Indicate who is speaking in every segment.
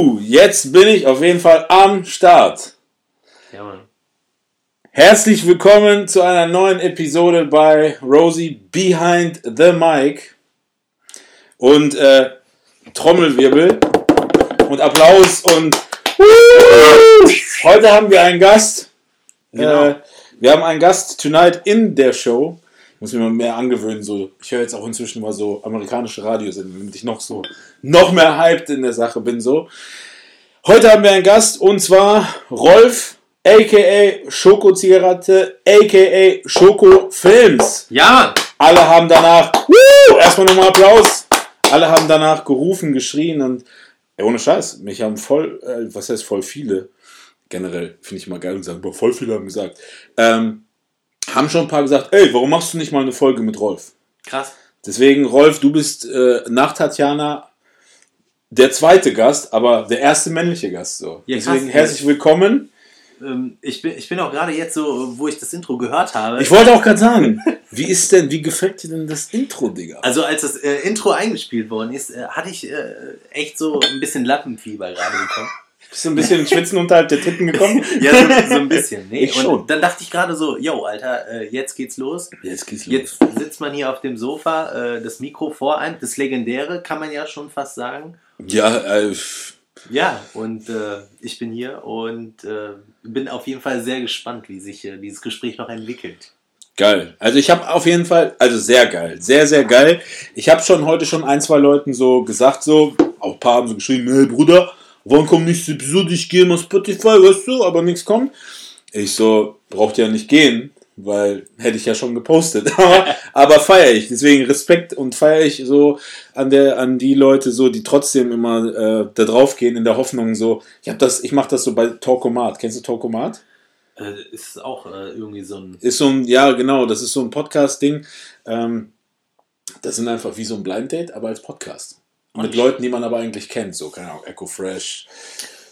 Speaker 1: Jetzt bin ich auf jeden Fall am Start.
Speaker 2: Ja, Mann.
Speaker 1: Herzlich willkommen zu einer neuen Episode bei Rosie Behind the Mic. Und äh, Trommelwirbel und Applaus und heute haben wir einen Gast.
Speaker 2: Genau.
Speaker 1: Äh, wir haben einen Gast tonight in der Show. Ich muss mir mal mehr angewöhnen. So, ich höre jetzt auch inzwischen mal so amerikanische Radiosendungen, damit ich noch so noch mehr hyped in der Sache bin. So. Heute haben wir einen Gast und zwar Rolf, aka Schoko-Zigarette, aka Schoko-Films.
Speaker 2: Ja, Mann.
Speaker 1: Alle haben danach, Woo! erstmal nochmal Applaus. Alle haben danach gerufen, geschrien und ey, ohne Scheiß, mich haben voll, äh, was heißt voll viele, generell finde ich mal geil und sagen, boah, voll viele haben gesagt, ähm, haben schon ein paar gesagt, ey, warum machst du nicht mal eine Folge mit Rolf?
Speaker 2: Krass.
Speaker 1: Deswegen, Rolf, du bist äh, nach Tatjana der zweite Gast, aber der erste männliche Gast. So.
Speaker 2: Ja, krass.
Speaker 1: Deswegen herzlich willkommen.
Speaker 2: Ähm, ich, bin, ich bin auch gerade jetzt so, wo ich das Intro gehört habe.
Speaker 1: Ich wollte auch gerade sagen, wie ist denn, wie gefällt dir denn das Intro, Digga?
Speaker 2: also als das äh, Intro eingespielt worden ist, äh, hatte ich äh, echt so ein bisschen Lappenfieber gerade bekommen.
Speaker 1: Bist du ein bisschen Schwitzen unterhalb der Titten gekommen?
Speaker 2: Ja, so, so ein bisschen. Nee.
Speaker 1: Ich
Speaker 2: und
Speaker 1: schon.
Speaker 2: dann dachte ich gerade so, yo, Alter, äh, jetzt geht's los.
Speaker 1: Jetzt geht's los.
Speaker 2: Jetzt sitzt man hier auf dem Sofa, äh, das Mikro vor einem, das Legendäre, kann man ja schon fast sagen.
Speaker 1: Ja, äh,
Speaker 2: Ja, und äh, ich bin hier und äh, bin auf jeden Fall sehr gespannt, wie sich äh, dieses Gespräch noch entwickelt.
Speaker 1: geil. Also ich habe auf jeden Fall, also sehr geil, sehr, sehr geil. Ich habe schon heute schon ein, zwei Leuten so gesagt, so, auch ein paar haben so geschrieben, hey Bruder, wann kommt nächste Episode? Ich gehe mal Spotify, weißt du, aber nichts kommt. Ich so, braucht ja nicht gehen, weil hätte ich ja schon gepostet. aber aber feiere ich. Deswegen Respekt und feiere ich so an der an die Leute so, die trotzdem immer äh, da drauf gehen in der Hoffnung so. Ich habe das, ich mache das so bei Talkomat. Kennst du Talkomat?
Speaker 2: Äh, ist auch äh, irgendwie so ein.
Speaker 1: Ist so ein, ja genau, das ist so ein Podcast-Ding. Ähm, das sind einfach wie so ein Blind Date, aber als Podcast. Mit Leuten, die man aber eigentlich kennt, so, keine Ahnung, Echo Fresh.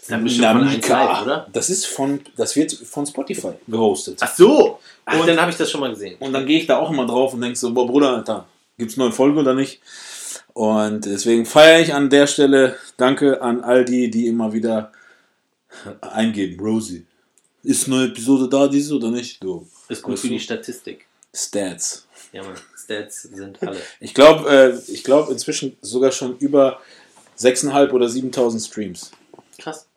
Speaker 2: Ist ja bestimmt von 1 Live, oder?
Speaker 1: Das ist von, das wird von Spotify gehostet.
Speaker 2: Ach so! Ach,
Speaker 1: Und-
Speaker 2: dann habe ich das schon mal gesehen.
Speaker 1: Und dann gehe ich da auch immer drauf und denke so, boah Bruder, Alter, gibt's neue Folge oder nicht? Und deswegen feiere ich an der Stelle, danke an all die, die immer wieder eingeben, Rosie. Ist eine neue Episode da, diese oder nicht? So,
Speaker 2: Ist gut für
Speaker 1: du?
Speaker 2: die Statistik.
Speaker 1: Stats.
Speaker 2: Ja, man. Stats sind alle.
Speaker 1: Ich glaube, äh, ich glaube inzwischen sogar schon über 6.500 oder 7.000 Streams.
Speaker 2: Krass.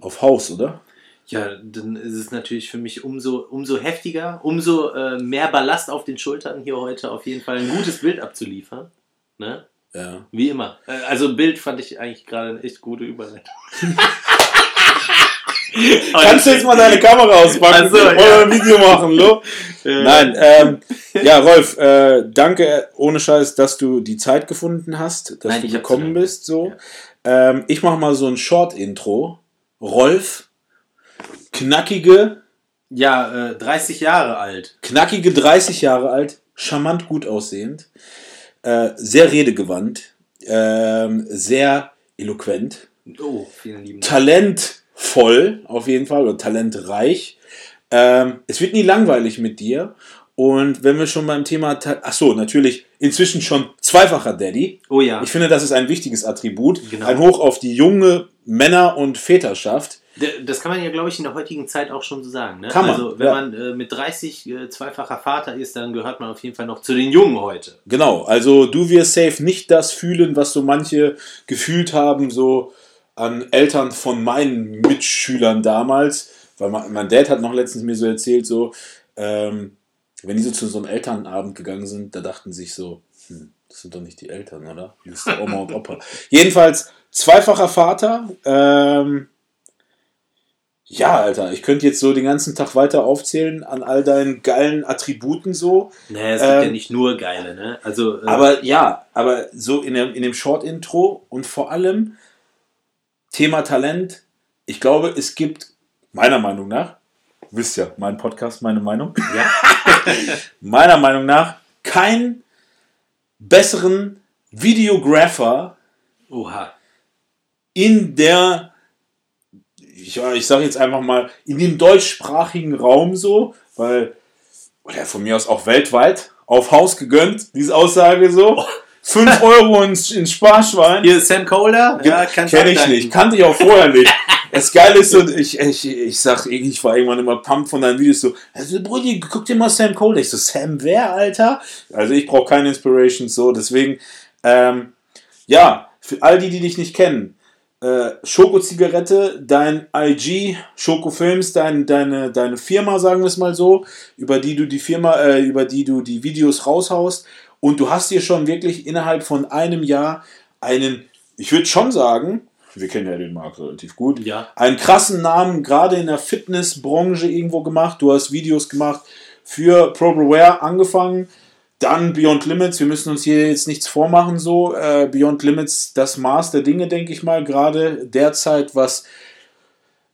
Speaker 1: Auf Haus, oder?
Speaker 2: Ja, dann ist es natürlich für mich umso, umso heftiger, umso äh, mehr Ballast auf den Schultern, hier heute auf jeden Fall ein gutes Bild abzuliefern. Ne?
Speaker 1: Ja.
Speaker 2: Wie immer. Äh, also Bild fand ich eigentlich gerade eine echt gute Überleitung.
Speaker 1: Kannst du jetzt mal deine Kamera auspacken?
Speaker 2: So,
Speaker 1: wir
Speaker 2: ja.
Speaker 1: ein Video machen, lo? Nein, ähm, ja, Rolf, äh, danke ohne Scheiß, dass du die Zeit gefunden hast, dass
Speaker 2: Nein,
Speaker 1: du gekommen bist. So. Ähm, ich mache mal so ein Short-Intro. Rolf, knackige,
Speaker 2: Ja, äh, 30 Jahre alt.
Speaker 1: knackige 30 Jahre alt, charmant gut aussehend, äh, sehr redegewandt, ähm, sehr eloquent,
Speaker 2: Oh, vielen lieben Dank.
Speaker 1: talentvoll auf jeden Fall oder talentreich. Ähm, es wird nie langweilig mit dir. Und wenn wir schon beim Thema, Ta- ach so, natürlich inzwischen schon zweifacher Daddy.
Speaker 2: Oh ja.
Speaker 1: Ich finde, das ist ein wichtiges Attribut.
Speaker 2: Genau.
Speaker 1: Ein Hoch auf die junge Männer- und Väterschaft.
Speaker 2: Das kann man ja, glaube ich, in der heutigen Zeit auch schon so sagen. Ne?
Speaker 1: Kann man,
Speaker 2: also, wenn
Speaker 1: ja.
Speaker 2: man äh, mit 30 äh, zweifacher Vater ist, dann gehört man auf jeden Fall noch zu den Jungen heute.
Speaker 1: Genau, also du wirst safe nicht das fühlen, was so manche gefühlt haben, so an Eltern von meinen Mitschülern damals. Weil mein, mein Dad hat noch letztens mir so erzählt, so, ähm, wenn die so zu so einem Elternabend gegangen sind, da dachten sich so, hm, das sind doch nicht die Eltern, oder? Das ist Oma und Opa. Jedenfalls zweifacher Vater. Ähm, ja, Alter, ich könnte jetzt so den ganzen Tag weiter aufzählen an all deinen geilen Attributen so.
Speaker 2: Naja, es gibt
Speaker 1: Ähm,
Speaker 2: ja nicht nur geile, ne? Also, äh,
Speaker 1: Aber ja, aber so in dem, in dem Short-Intro und vor allem Thema Talent, ich glaube, es gibt meiner Meinung nach, wisst ja, mein Podcast, meine Meinung,
Speaker 2: Ja.
Speaker 1: meiner Meinung nach keinen besseren Videographer
Speaker 2: Oha.
Speaker 1: in der, ich, ich sage jetzt einfach mal, in dem deutschsprachigen Raum so, weil, oder von mir aus auch weltweit, auf Haus gegönnt, diese Aussage so. 5 Euro ins, ins Sparschwein.
Speaker 2: Hier Sam Kohler? Ja, kannst
Speaker 1: Kenne ich nicht, kannte ich auch vorher nicht. Das Geile ist so, ich, ich, ich sag, ich war irgendwann immer pumped von deinen Videos so, also Brudi, guck dir mal Sam Cole. Ich so, Sam wer, Alter? Also ich brauche keine Inspiration, so, deswegen, ähm, ja, für all die, die dich nicht kennen, äh, Schoko-Zigarette, dein IG, Schoko-Films, dein, deine, deine Firma, sagen wir es mal so, über die du die Firma, äh, über die du die Videos raushaust und du hast dir schon wirklich innerhalb von einem Jahr einen, ich würde schon sagen, wir kennen ja den Markt relativ gut,
Speaker 2: Ja.
Speaker 1: einen krassen Namen gerade in der Fitnessbranche irgendwo gemacht. Du hast Videos gemacht für ProBeware angefangen, dann Beyond Limits. Wir müssen uns hier jetzt nichts vormachen, so äh, Beyond Limits das Maß der Dinge, denke ich mal, gerade derzeit, was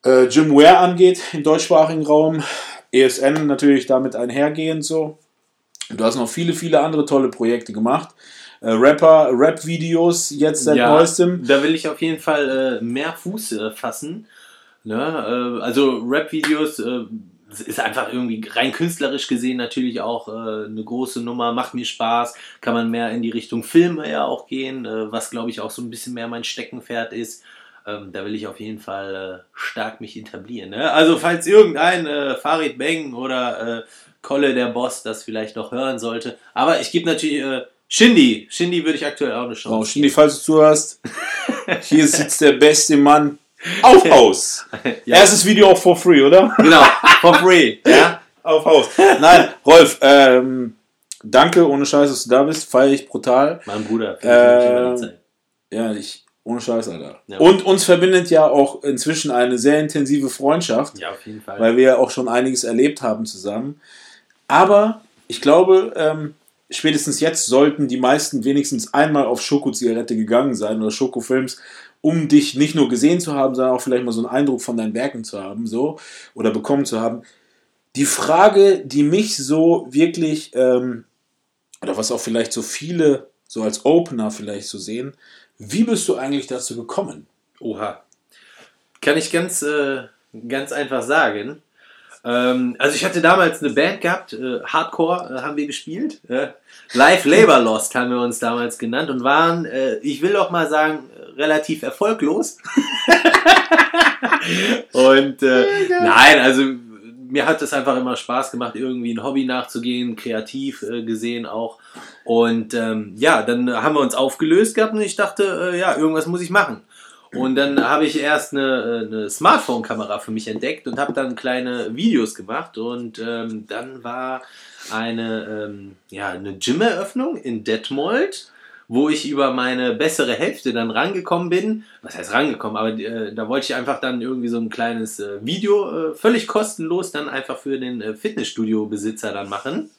Speaker 1: äh, Gymwear angeht im deutschsprachigen Raum. ESN natürlich damit einhergehend so. Du hast noch viele, viele andere tolle Projekte gemacht. Äh, Rapper, Rap-Videos jetzt seit neuestem.
Speaker 2: Da will ich auf jeden Fall äh, mehr Fuß äh, fassen. Ne? Äh, also Rap-Videos äh, ist einfach irgendwie rein künstlerisch gesehen natürlich auch äh, eine große Nummer, macht mir Spaß, kann man mehr in die Richtung Filme ja auch gehen, was glaube ich auch so ein bisschen mehr mein Steckenpferd ist. Ähm, da will ich auf jeden Fall äh, stark mich etablieren. Ne? Also falls irgendein äh, Farid Bang oder äh, Kolle der Boss das vielleicht noch hören sollte. Aber ich gebe natürlich äh, Shindy. Shindy würde ich aktuell auch eine Chance
Speaker 1: Oh, Shindy, falls du zuhörst, hier sitzt der beste Mann auf Haus.
Speaker 2: Ja.
Speaker 1: Erstes Video auch for free, oder?
Speaker 2: Genau, for free. Ja?
Speaker 1: auf Haus. Nein, Rolf, ähm, danke, ohne Scheiß, dass du da bist. Feier ich brutal.
Speaker 2: Mein Bruder. Zeit.
Speaker 1: Ja, ich, ohne Scheiß, Alter.
Speaker 2: Ja.
Speaker 1: Und uns verbindet ja auch inzwischen eine sehr intensive Freundschaft,
Speaker 2: Ja, auf jeden Fall.
Speaker 1: weil wir ja auch schon einiges erlebt haben zusammen. Aber ich glaube, ähm, spätestens jetzt sollten die meisten wenigstens einmal auf Schoko-Zigarette gegangen sein oder Schokofilms, um dich nicht nur gesehen zu haben, sondern auch vielleicht mal so einen Eindruck von deinen Werken zu haben, so oder bekommen zu haben. Die Frage, die mich so wirklich, ähm, oder was auch vielleicht so viele so als Opener vielleicht so sehen, wie bist du eigentlich dazu gekommen?
Speaker 2: Oha. Kann ich ganz, äh, ganz einfach sagen. Ähm, also ich hatte damals eine Band gehabt, äh, Hardcore äh, haben wir gespielt. Äh, Live Labor Lost haben wir uns damals genannt und waren, äh, ich will auch mal sagen, relativ erfolglos. und äh, nein, also mir hat es einfach immer Spaß gemacht, irgendwie ein Hobby nachzugehen, kreativ äh, gesehen auch. Und ähm, ja, dann haben wir uns aufgelöst gehabt und ich dachte, ja, irgendwas muss ich machen. Und dann habe ich erst eine, äh, eine Smartphone-Kamera für mich entdeckt und habe dann kleine Videos gemacht. Und ähm, dann war eine, ähm, ja, eine Gym-Eröffnung in Detmold, wo ich über meine bessere Hälfte dann rangekommen bin. Was heißt rangekommen? Aber äh, da wollte ich einfach dann irgendwie so ein kleines äh, Video äh, völlig kostenlos dann einfach für den äh, Fitnessstudio-Besitzer dann machen.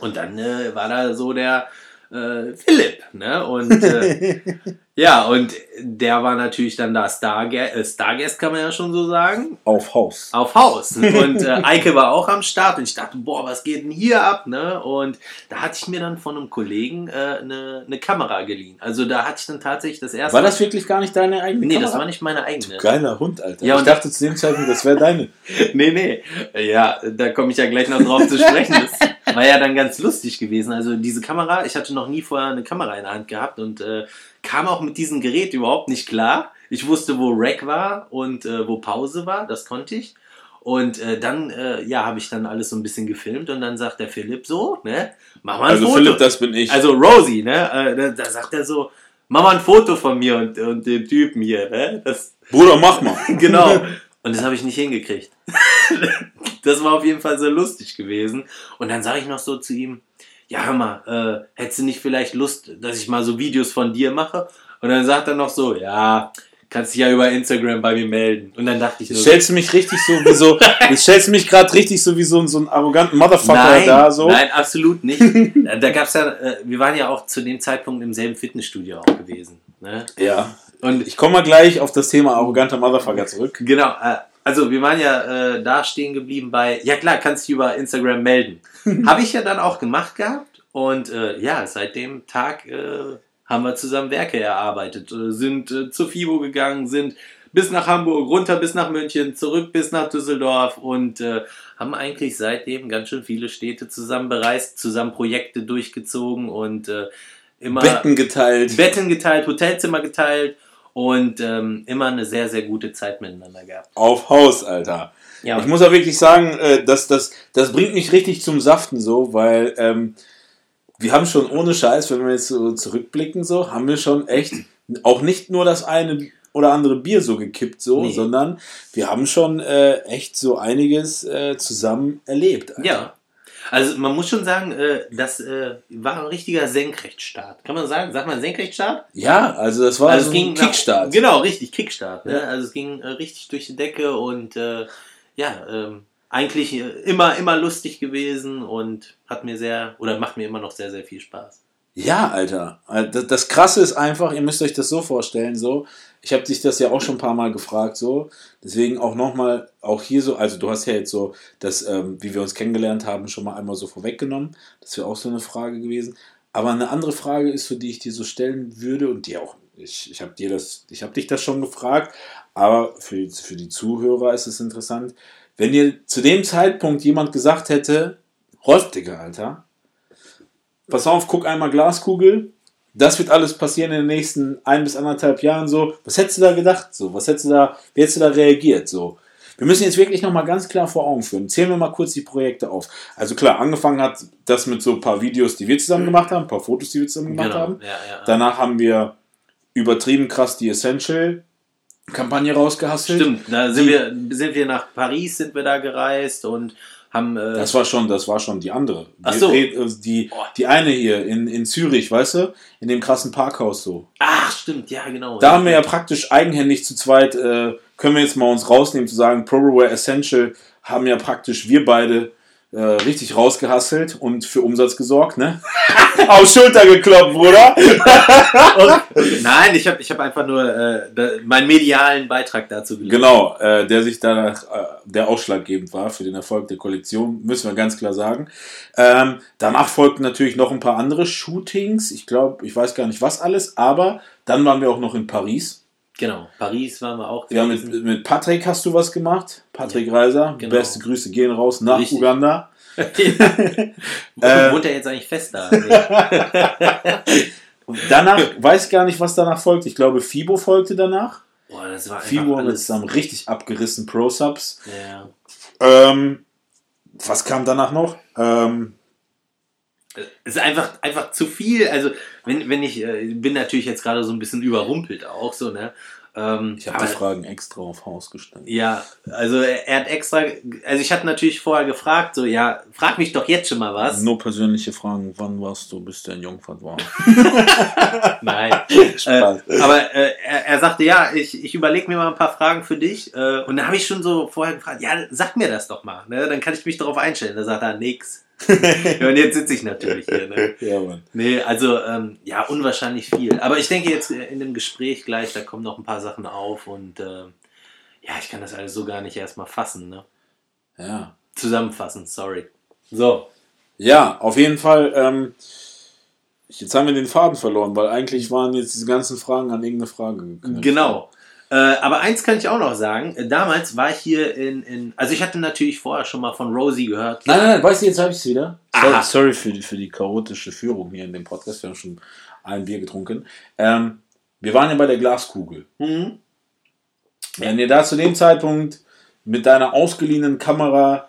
Speaker 2: Und dann äh, war da so der äh, Philipp, ne? Und äh, ja, und der war natürlich dann da Starguest, äh, Starguest kann man ja schon so sagen,
Speaker 1: Auf Haus.
Speaker 2: auf Haus. Und äh, Eike war auch am Start und ich dachte, boah, was geht denn hier ab, ne? Und da hatte ich mir dann von einem Kollegen äh, eine, eine Kamera geliehen. Also da hatte ich dann tatsächlich das erste
Speaker 1: War das wirklich gar nicht deine eigene
Speaker 2: Nee,
Speaker 1: Kamera?
Speaker 2: das war nicht meine eigene.
Speaker 1: Geiler Hund, Alter.
Speaker 2: Ja,
Speaker 1: ich
Speaker 2: und-
Speaker 1: dachte zu dem Zeitpunkt, das wäre deine.
Speaker 2: Nee, nee. Ja, da komme ich ja gleich noch drauf zu sprechen. Das war ja dann ganz lustig gewesen. Also diese Kamera, ich hatte noch nie vorher eine Kamera in der Hand gehabt und äh, kam auch mit diesem Gerät überhaupt nicht klar. Ich wusste, wo Rack war und äh, wo Pause war, das konnte ich. Und äh, dann, äh, ja, habe ich dann alles so ein bisschen gefilmt und dann sagt der Philipp so, ne, mach mal ein
Speaker 1: Also
Speaker 2: Foto.
Speaker 1: Philipp, das bin ich.
Speaker 2: Also Rosie, ne, äh, da, da sagt er so, mach mal ein Foto von mir und, und dem Typen hier, ne, das,
Speaker 1: Bruder, mach mal.
Speaker 2: genau. Und das habe ich nicht hingekriegt. das war auf jeden Fall sehr lustig gewesen. Und dann sage ich noch so zu ihm, ja, hör mal, äh, hättest du nicht vielleicht Lust, dass ich mal so Videos von dir mache? Und dann sagt er noch so, ja, kannst dich ja über Instagram bei mir melden. Und dann dachte ich nur,
Speaker 1: stellst du mich richtig so wie so, stellst du mich gerade richtig so wie so, so einen arroganten Motherfucker
Speaker 2: nein,
Speaker 1: da so.
Speaker 2: nein, absolut nicht. da gab's ja, äh, wir waren ja auch zu dem Zeitpunkt im selben Fitnessstudio auch gewesen. Ne?
Speaker 1: Ja.
Speaker 2: Und
Speaker 1: Ich komme mal gleich auf das Thema arroganter Motherfucker zurück.
Speaker 2: Genau, äh, also wir waren ja äh, da stehen geblieben bei, ja klar, kannst dich über Instagram melden. Habe ich ja dann auch gemacht gehabt und äh, ja, seit dem Tag äh, haben wir zusammen Werke erarbeitet, äh, sind äh, zur FIBO gegangen, sind bis nach Hamburg, runter bis nach München, zurück bis nach Düsseldorf und äh, haben eigentlich seitdem ganz schön viele Städte zusammen bereist, zusammen Projekte durchgezogen und äh, immer
Speaker 1: Betten geteilt.
Speaker 2: Betten geteilt, Hotelzimmer geteilt und ähm, immer eine sehr, sehr gute Zeit miteinander gehabt.
Speaker 1: Auf Haus, Alter.
Speaker 2: Ja.
Speaker 1: Ich muss auch wirklich sagen, äh, das, das, das bringt mich richtig zum Saften so, weil ähm, wir haben schon ohne Scheiß, wenn wir jetzt so zurückblicken, so, haben wir schon echt auch nicht nur das eine oder andere Bier so gekippt, so,
Speaker 2: Nee.
Speaker 1: sondern wir haben schon äh, echt so einiges äh, zusammen erlebt. Alter.
Speaker 2: Ja. Also man muss schon sagen, äh, das äh, war ein richtiger Senkrechtstart. Kann man sagen? Sagt man Senkrechtstart?
Speaker 1: Ja, also das war
Speaker 2: Also
Speaker 1: so ein
Speaker 2: nach-
Speaker 1: Kickstart.
Speaker 2: Genau, richtig, Kickstart. Ne?
Speaker 1: Ja.
Speaker 2: Also es ging äh, richtig durch die Decke und äh, ja, ähm, eigentlich immer, immer lustig gewesen und hat mir sehr, oder macht mir immer noch sehr, sehr viel Spaß.
Speaker 1: Ja, Alter. Äh, Das, das Krasse ist einfach, ihr müsst euch das so vorstellen, so. Ich habe dich das ja auch schon ein paar Mal gefragt, so. Deswegen auch nochmal, auch hier so, also du hast ja jetzt so, das, ähm, wie wir uns kennengelernt haben, schon mal einmal so vorweggenommen. Das wäre auch so eine Frage gewesen. Aber eine andere Frage ist, für die ich dir so stellen würde und die auch, ich, ich habe dir das, ich habe dich das schon gefragt, aber für, für die Zuhörer ist es interessant. Wenn dir zu dem Zeitpunkt jemand gesagt hätte, Rolf, Digga, Alter, pass auf, guck einmal Glaskugel. Das wird alles passieren in den nächsten ein bis anderthalb Jahren so. Was hättest du da gedacht? So, was hättest du da, wie hättest du da reagiert? So. Wir müssen jetzt wirklich nochmal ganz klar vor Augen führen. Zählen wir mal kurz die Projekte auf. Also klar, angefangen hat das mit so ein paar Videos, die wir zusammen gemacht haben, ein paar Fotos, die wir zusammen gemacht haben.
Speaker 2: Ja, ja, ja.
Speaker 1: Danach haben wir übertrieben krass die Essential-Kampagne rausgehasselt.
Speaker 2: Stimmt, da sind wir, sind wir nach Paris, sind wir da gereist und haben. Äh,
Speaker 1: Das war schon, das war schon die andere.
Speaker 2: Ach so.
Speaker 1: äh, Die, die eine hier in, in Zürich, weißt du? In dem krassen Parkhaus so.
Speaker 2: ach, stimmt, ja, genau.
Speaker 1: Da haben wir ja praktisch eigenhändig zu zweit, äh, können wir jetzt mal uns rausnehmen zu sagen, ProRaware Essential haben ja praktisch wir beide äh, richtig rausgehasselt und für Umsatz gesorgt, ne? Auf Schulter gekloppt, Bruder.
Speaker 2: Nein, ich habe ich hab einfach nur äh, da, meinen medialen Beitrag dazu geliefert.
Speaker 1: Genau, äh, der sich danach, äh, der ausschlaggebend war für den Erfolg der Kollektion, müssen wir ganz klar sagen. Ähm, danach folgten natürlich noch ein paar andere Shootings. Ich glaube, ich weiß gar nicht was alles, aber dann waren wir auch noch in Paris.
Speaker 2: Genau, Paris waren wir auch
Speaker 1: Ja, mit, mit Patrick hast du was gemacht. Patrick Reiser.
Speaker 2: genau.
Speaker 1: Beste Grüße gehen raus nach
Speaker 2: Richtig.
Speaker 1: Uganda.
Speaker 2: Wo Wohnt er jetzt eigentlich fest da?
Speaker 1: Danach, weiß gar nicht, was danach folgt. Ich glaube, Fibo folgte danach.
Speaker 2: Boah, das war einfach
Speaker 1: Fibo haben wir zusammen richtig abgerissen, Pro-Subs.
Speaker 2: Ja.
Speaker 1: Ähm, was kam danach noch? Ähm,
Speaker 2: Es ist einfach, einfach zu viel. Also, wenn, wenn ich, äh, bin natürlich jetzt gerade so ein bisschen überrumpelt auch so, ne? Ähm,
Speaker 1: ich habe die Fragen extra auf Haus gestellt.
Speaker 2: Ja, also er er hat extra, also ich hatte natürlich vorher gefragt, so, ja, frag mich doch jetzt schon mal was.
Speaker 1: Nur persönliche Fragen. Wann warst du, bis der in Jungfahrt war?
Speaker 2: Nein.
Speaker 1: Spaß.
Speaker 2: Äh, aber äh, er, er sagte, ja, ich, ich überlege mir mal ein paar Fragen für dich. Äh, und da habe ich schon so vorher gefragt, ja, sag mir das doch mal, ne? dann kann ich mich darauf einstellen. Da sagt er, nix. und jetzt sitze ich natürlich hier. Ne?
Speaker 1: ja, Mann.
Speaker 2: Nee, also ähm, ja, unwahrscheinlich viel. Aber ich denke jetzt äh, in dem Gespräch gleich, da kommen noch ein paar Sachen auf und äh, ja, ich kann das alles so gar nicht erstmal fassen. Ne?
Speaker 1: Ja.
Speaker 2: Zusammenfassen, sorry. So.
Speaker 1: Ja, auf jeden Fall. Ähm, jetzt haben wir den Faden verloren, weil eigentlich waren jetzt diese ganzen Fragen an irgendeine Frage geknüpft.
Speaker 2: Genau. Äh, aber eins kann ich auch noch sagen. Damals war ich hier in, in. Also ich hatte natürlich vorher schon mal von Rosie gehört.
Speaker 1: Nein, nein, nein, weißt du, jetzt habe ich es wieder. Sorry,
Speaker 2: Aha.
Speaker 1: sorry für, die, für die chaotische Führung hier in dem Podcast. Wir haben schon ein Bier getrunken. Ähm, wir waren ja bei der Glaskugel.
Speaker 2: Mhm.
Speaker 1: Wenn ihr da zu dem Zeitpunkt mit deiner ausgeliehenen Kamera,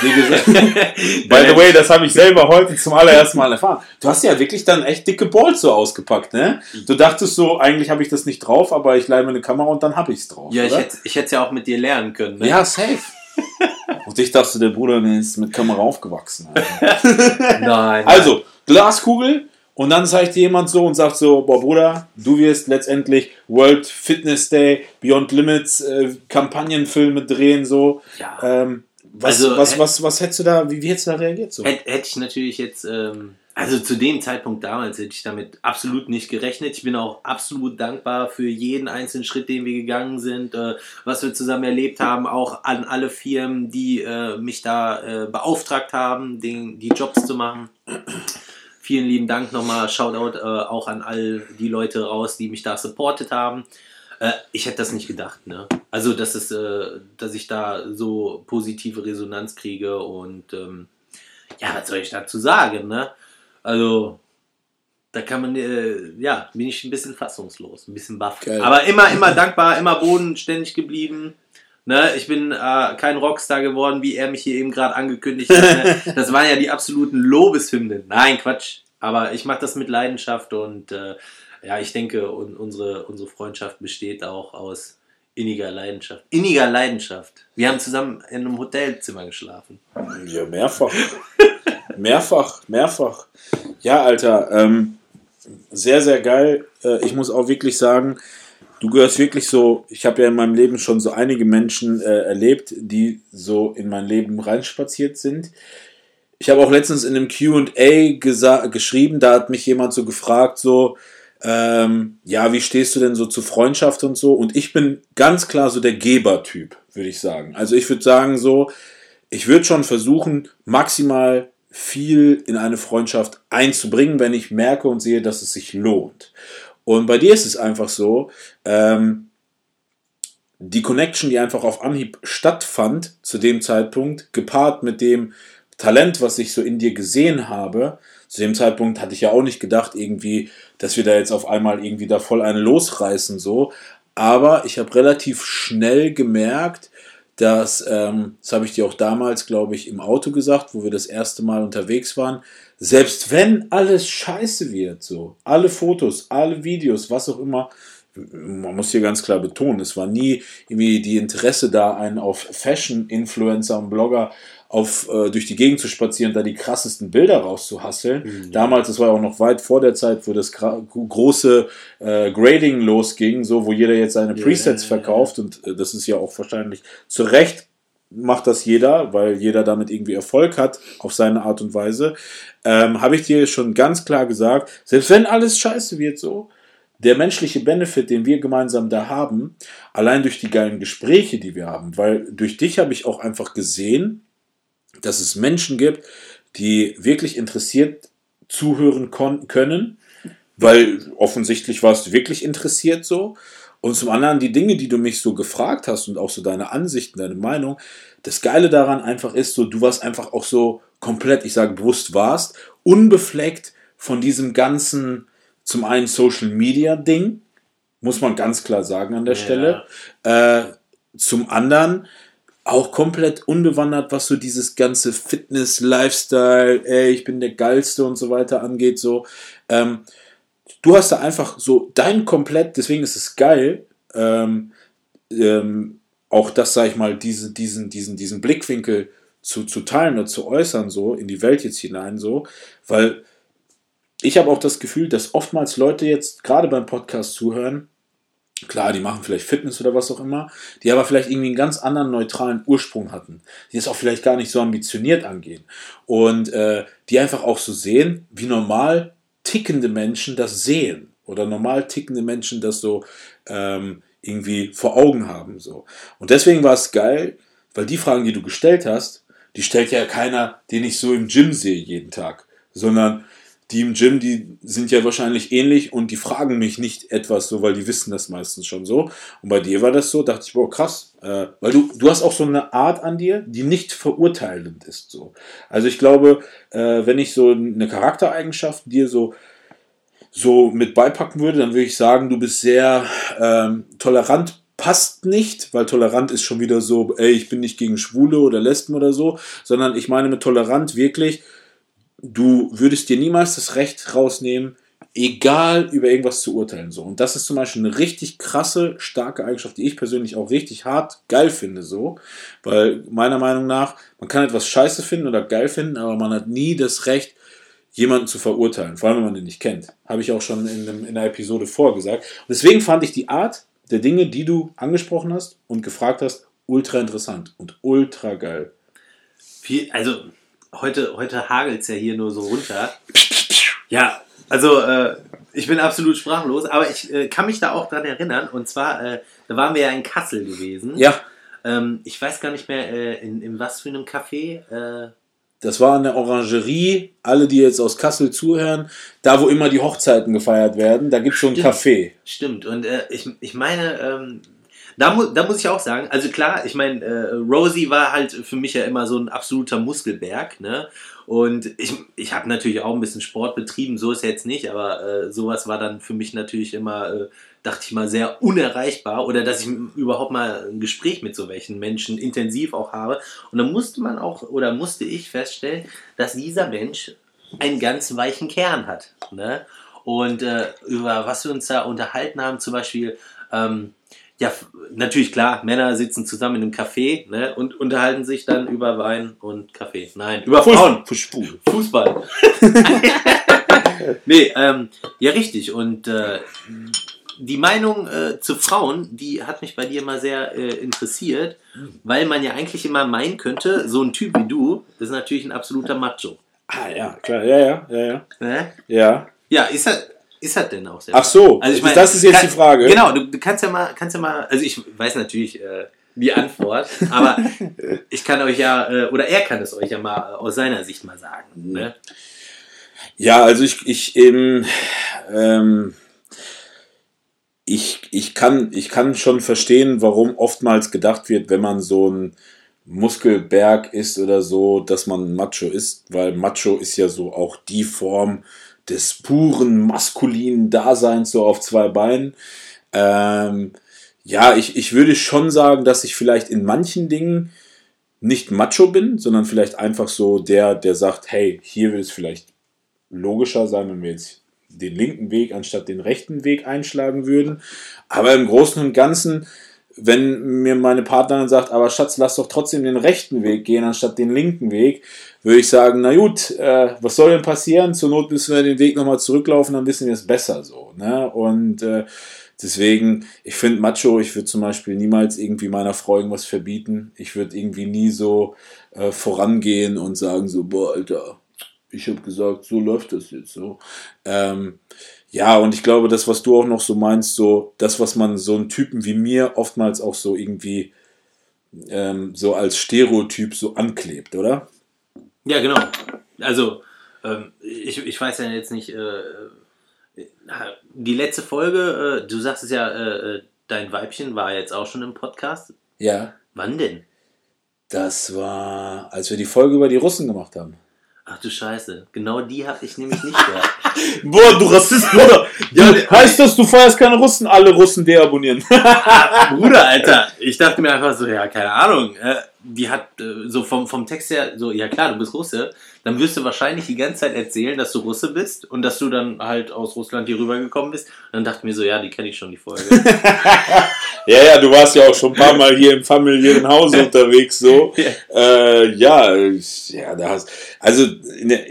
Speaker 1: wie gesagt, by the way, das habe ich selber heute zum allerersten Mal erfahren. Du hast ja wirklich dann echt dicke Balls so ausgepackt, ne? Du dachtest so, eigentlich habe ich das nicht drauf, aber ich leihe mir eine Kamera und dann habe ich es drauf.
Speaker 2: Ja, ich
Speaker 1: oder?
Speaker 2: hätte ich hätte es ja auch mit dir lernen können. Ne?
Speaker 1: ja, safe. und ich dachte, der Bruder der ist mit Kamera aufgewachsen. Alter.
Speaker 2: Nein.
Speaker 1: Also, Glaskugel. Und dann zeigt dir jemand so und sagt so, boah Bruder, du wirst letztendlich World Fitness Day, Beyond Limits, äh, Kampagnenfilme drehen, so.
Speaker 2: Ja.
Speaker 1: Ähm, was,
Speaker 2: Also,
Speaker 1: was, was, was hättest du da, wie, wie hättest du da reagiert? So?
Speaker 2: Hätte hätte ich natürlich jetzt ähm, Also zu dem Zeitpunkt damals hätte ich damit absolut nicht gerechnet. Ich bin auch absolut dankbar für jeden einzelnen Schritt, den wir gegangen sind, äh, was wir zusammen erlebt haben, auch an alle Firmen, die äh, mich da äh, beauftragt haben, den, die Jobs zu machen. Vielen lieben Dank nochmal, Shoutout äh, auch an all die Leute raus, die mich da supportet haben. Äh, ich hätte das nicht gedacht, ne? Also, dass, es, äh, dass ich da so positive Resonanz kriege und ähm, ja, was soll ich dazu sagen, ne? Also, da kann man, äh, ja, bin ich ein bisschen fassungslos, ein bisschen baff.
Speaker 1: Geil.
Speaker 2: Aber immer, immer dankbar, immer bodenständig geblieben. Ne, ich bin äh, kein Rockstar geworden, wie er mich hier eben gerade angekündigt hat. Ne? Das waren ja die absoluten Lobeshymnen. Nein, Quatsch. Aber ich mache das mit Leidenschaft und äh, ja, ich denke, un unsere, unsere Freundschaft besteht auch aus inniger Leidenschaft. Inniger Leidenschaft. Wir haben zusammen in einem Hotelzimmer geschlafen.
Speaker 1: Ja, mehrfach. mehrfach, mehrfach. Ja, Alter, ähm, sehr, sehr geil. Äh, ich muss auch wirklich sagen, du gehörst wirklich so, ich habe ja in meinem Leben schon so einige Menschen äh, erlebt, die so in mein Leben reinspaziert sind. Ich habe auch letztens in einem QA geschrieben, da hat mich jemand so gefragt, so, ähm, ja, wie stehst du denn so zu Freundschaft und so? Und ich bin ganz klar so der Gebertyp, würde ich sagen. Also ich würde sagen so, ich würde schon versuchen, maximal viel in eine Freundschaft einzubringen, wenn ich merke und sehe, dass es sich lohnt. Und bei dir ist es einfach so, ähm, die Connection, die einfach auf Anhieb stattfand zu dem Zeitpunkt, gepaart mit dem Talent, was ich so in dir gesehen habe, zu dem Zeitpunkt hatte ich ja auch nicht gedacht, irgendwie, dass wir da jetzt auf einmal irgendwie da voll einen losreißen, so. Aber ich habe relativ schnell gemerkt, dass, ähm, das habe ich dir auch damals, glaube ich, im Auto gesagt, wo wir das erste Mal unterwegs waren, selbst wenn alles scheiße wird, so, alle Fotos, alle Videos, was auch immer, man muss hier ganz klar betonen, es war nie irgendwie die Interesse da, einen auf Fashion-Influencer und Blogger auf, äh, durch die Gegend zu spazieren da die krassesten Bilder rauszuhasseln. Mhm. Damals, das war ja auch noch weit vor der Zeit, wo das große äh, Grading losging, so wo jeder jetzt seine Presets yeah, verkauft und äh, das ist ja auch wahrscheinlich zu Recht macht das jeder, weil jeder damit irgendwie Erfolg hat auf seine Art und Weise. Ähm, Habe ich dir schon ganz klar gesagt, selbst wenn alles scheiße wird so, der menschliche Benefit, den wir gemeinsam da haben, allein durch die geilen Gespräche, die wir haben, weil durch dich habe ich auch einfach gesehen, dass es Menschen gibt, die wirklich interessiert zuhören können, weil offensichtlich warst du wirklich interessiert so. Und zum anderen die Dinge, die du mich so gefragt hast und auch so deine Ansichten, deine Meinung. Das Geile daran einfach ist so, du warst einfach auch so komplett, ich sage bewusst warst, unbefleckt von diesem ganzen, zum einen Social Media Ding, muss man ganz klar sagen an der ja. Stelle. Äh, zum anderen auch komplett unbewandert, was so dieses ganze Fitness, Lifestyle, ey, ich bin der Geilste und so weiter angeht. So, ähm, du hast da einfach so dein komplett, deswegen ist es geil, ähm, ähm, auch das, sag ich mal, diese, diesen, diesen, diesen Blickwinkel zu, zu teilen oder zu äußern, so in die Welt jetzt hinein, so, weil ich habe auch das Gefühl, dass oftmals Leute jetzt gerade beim Podcast zuhören Klar, die machen vielleicht Fitness oder was auch immer, die aber vielleicht irgendwie einen ganz anderen neutralen Ursprung hatten, die es auch vielleicht gar nicht so ambitioniert angehen und äh, die einfach auch so sehen, wie normal tickende Menschen das sehen oder normal tickende Menschen das so ähm, irgendwie vor Augen haben. So. Und deswegen war es geil, weil die Fragen, die du gestellt hast, die stellt ja keiner, den ich so im Gym sehe jeden Tag, sondern die im Gym, die sind ja wahrscheinlich ähnlich und die fragen mich nicht etwas so, weil die wissen das meistens schon so. Und bei dir war das so, dachte ich, boah, krass. Äh, weil du, du hast auch so eine Art an dir, die nicht verurteilend ist. So. Also ich glaube, äh, wenn ich so eine Charaktereigenschaft dir so, so mit beipacken würde, dann würde ich sagen, du bist sehr ähm, tolerant passt nicht, weil tolerant ist schon wieder so, ey, ich bin nicht gegen Schwule oder Lesben oder so, sondern ich meine mit tolerant wirklich, du würdest dir niemals das Recht rausnehmen, egal über irgendwas zu urteilen. So. Und das ist zum Beispiel eine richtig krasse, starke Eigenschaft, die ich persönlich auch richtig hart geil finde. So. Weil meiner Meinung nach, man kann etwas scheiße finden oder geil finden, aber man hat nie das Recht, jemanden zu verurteilen, vor allem wenn man den nicht kennt. Habe ich auch schon in, einem, in einer Episode vorgesagt. Und deswegen fand ich die Art der Dinge, die du angesprochen hast und gefragt hast, ultra interessant und ultra geil.
Speaker 2: Viel, also heute, heute hagelt es ja hier nur so runter. Ja, also äh, ich bin absolut sprachlos, aber ich äh, kann mich da auch dran erinnern. Und zwar, äh, da waren wir ja in Kassel gewesen.
Speaker 1: Ja,
Speaker 2: Ähm, ich weiß gar nicht mehr, äh, in, in was für einem Café. Äh,
Speaker 1: das war eine Orangerie. Alle, die jetzt aus Kassel zuhören, da wo immer die Hochzeiten gefeiert werden, da gibt es so ein
Speaker 2: Stimmt.
Speaker 1: Café.
Speaker 2: Stimmt, und äh, ich, ich meine, ähm, da, mu da muss ich auch sagen, also klar, ich meine, äh, Rosie war halt für mich ja immer so ein absoluter Muskelberg, ne? Und ich, ich habe natürlich auch ein bisschen Sport betrieben, so ist jetzt nicht, aber äh, sowas war dann für mich natürlich immer, äh, dachte ich mal, sehr unerreichbar oder dass ich überhaupt mal ein Gespräch mit so welchen Menschen intensiv auch habe. Und dann musste man auch oder musste ich feststellen, dass dieser Mensch einen ganz weichen Kern hat. Ne? Und äh, über was wir uns da unterhalten haben, zum Beispiel, ähm, ja, natürlich klar, Männer sitzen zusammen in einem Café ne, und unterhalten sich dann über Wein und Kaffee. Nein, über Frauen.
Speaker 1: Fußball.
Speaker 2: Fußball. nee, ähm, ja, richtig. Und äh, die Meinung äh, zu Frauen, die hat mich bei dir immer sehr äh, interessiert, weil man ja eigentlich immer meinen könnte, so ein Typ wie du, das ist natürlich ein absoluter Macho.
Speaker 1: Ah ja, klar, ja, ja, ja, ja.
Speaker 2: Ne?
Speaker 1: Ja.
Speaker 2: Ja, ist er, ist er denn auch sehr?
Speaker 1: Ach so,
Speaker 2: Also ich meine,
Speaker 1: das ist jetzt
Speaker 2: kann,
Speaker 1: die Frage.
Speaker 2: Genau, du, du kannst ja mal, kannst ja mal, also ich weiß natürlich äh, die Antwort, aber ich kann euch ja, äh, oder er kann es euch ja mal aus seiner Sicht mal sagen. Ne?
Speaker 1: Ja, also ich, ich, ähm, ähm, ich, ich, kann, ich kann schon verstehen, warum oftmals gedacht wird, wenn man so ein Muskelberg ist oder so, dass man Macho ist, weil Macho ist ja so auch die Form des puren maskulinen Daseins, so auf zwei Beinen. Ähm, ja, ich, ich würde schon sagen, dass ich vielleicht in manchen Dingen nicht Macho bin, sondern vielleicht einfach so der, der sagt, hey, hier wird es vielleicht logischer sein, wenn wir jetzt den linken Weg anstatt den rechten Weg einschlagen würden. Aber im Großen und Ganzen, wenn mir meine Partnerin sagt, aber Schatz, lass doch trotzdem den rechten Weg gehen anstatt den linken Weg, würde ich sagen, na gut, äh, was soll denn passieren? Zur Not müssen wir den Weg nochmal zurücklaufen, dann wissen wir es besser so. Ne? Und äh, deswegen, ich finde Macho, ich würde zum Beispiel niemals irgendwie meiner Frau irgendwas verbieten. Ich würde irgendwie nie so äh, vorangehen und sagen so, boah, Alter, ich habe gesagt, so läuft das jetzt so. Ähm, ja, und ich glaube, das, was du auch noch so meinst, so das, was man so einen Typen wie mir oftmals auch so irgendwie ähm, so als Stereotyp so anklebt, oder?
Speaker 2: Ja, genau. Also, ähm, ich, ich weiß ja jetzt nicht, äh, äh, die letzte Folge, äh, du sagst es ja, äh, äh, dein Weibchen war jetzt auch schon im Podcast.
Speaker 1: Ja.
Speaker 2: Wann denn?
Speaker 1: Das war, als wir die Folge über die Russen gemacht haben.
Speaker 2: Ach du Scheiße, genau die habe ich nämlich nicht gehört.
Speaker 1: Boah, du Rassist, Bruder! Ja, heißt das, du feierst keine Russen? Alle Russen deabonnieren.
Speaker 2: Bruder, Alter, ich dachte mir einfach so, ja, keine Ahnung. Die hat äh, so vom, vom Text her, so, ja klar, du bist Russe. Dann wirst du wahrscheinlich die ganze Zeit erzählen, dass du Russe bist und dass du dann halt aus Russland hier rübergekommen bist. Und dann dachte ich mir so, ja, die kenne ich schon, die Folge.
Speaker 1: Ja, ja, du warst ja auch schon ein paar Mal hier im familiären Haus unterwegs, so. Äh, ja, ja, da hast, also, der,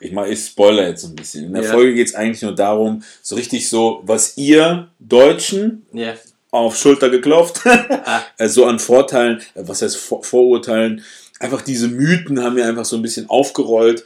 Speaker 1: ich mal, ich spoiler jetzt ein bisschen. In der
Speaker 2: Ja.
Speaker 1: Folge geht es eigentlich nur darum, so richtig so, was ihr Deutschen
Speaker 2: ja.
Speaker 1: Auf Schulter geklopft, äh, so an Vorteilen, äh, was heißt Vor Vorurteilen, einfach diese Mythen haben wir einfach so ein bisschen aufgerollt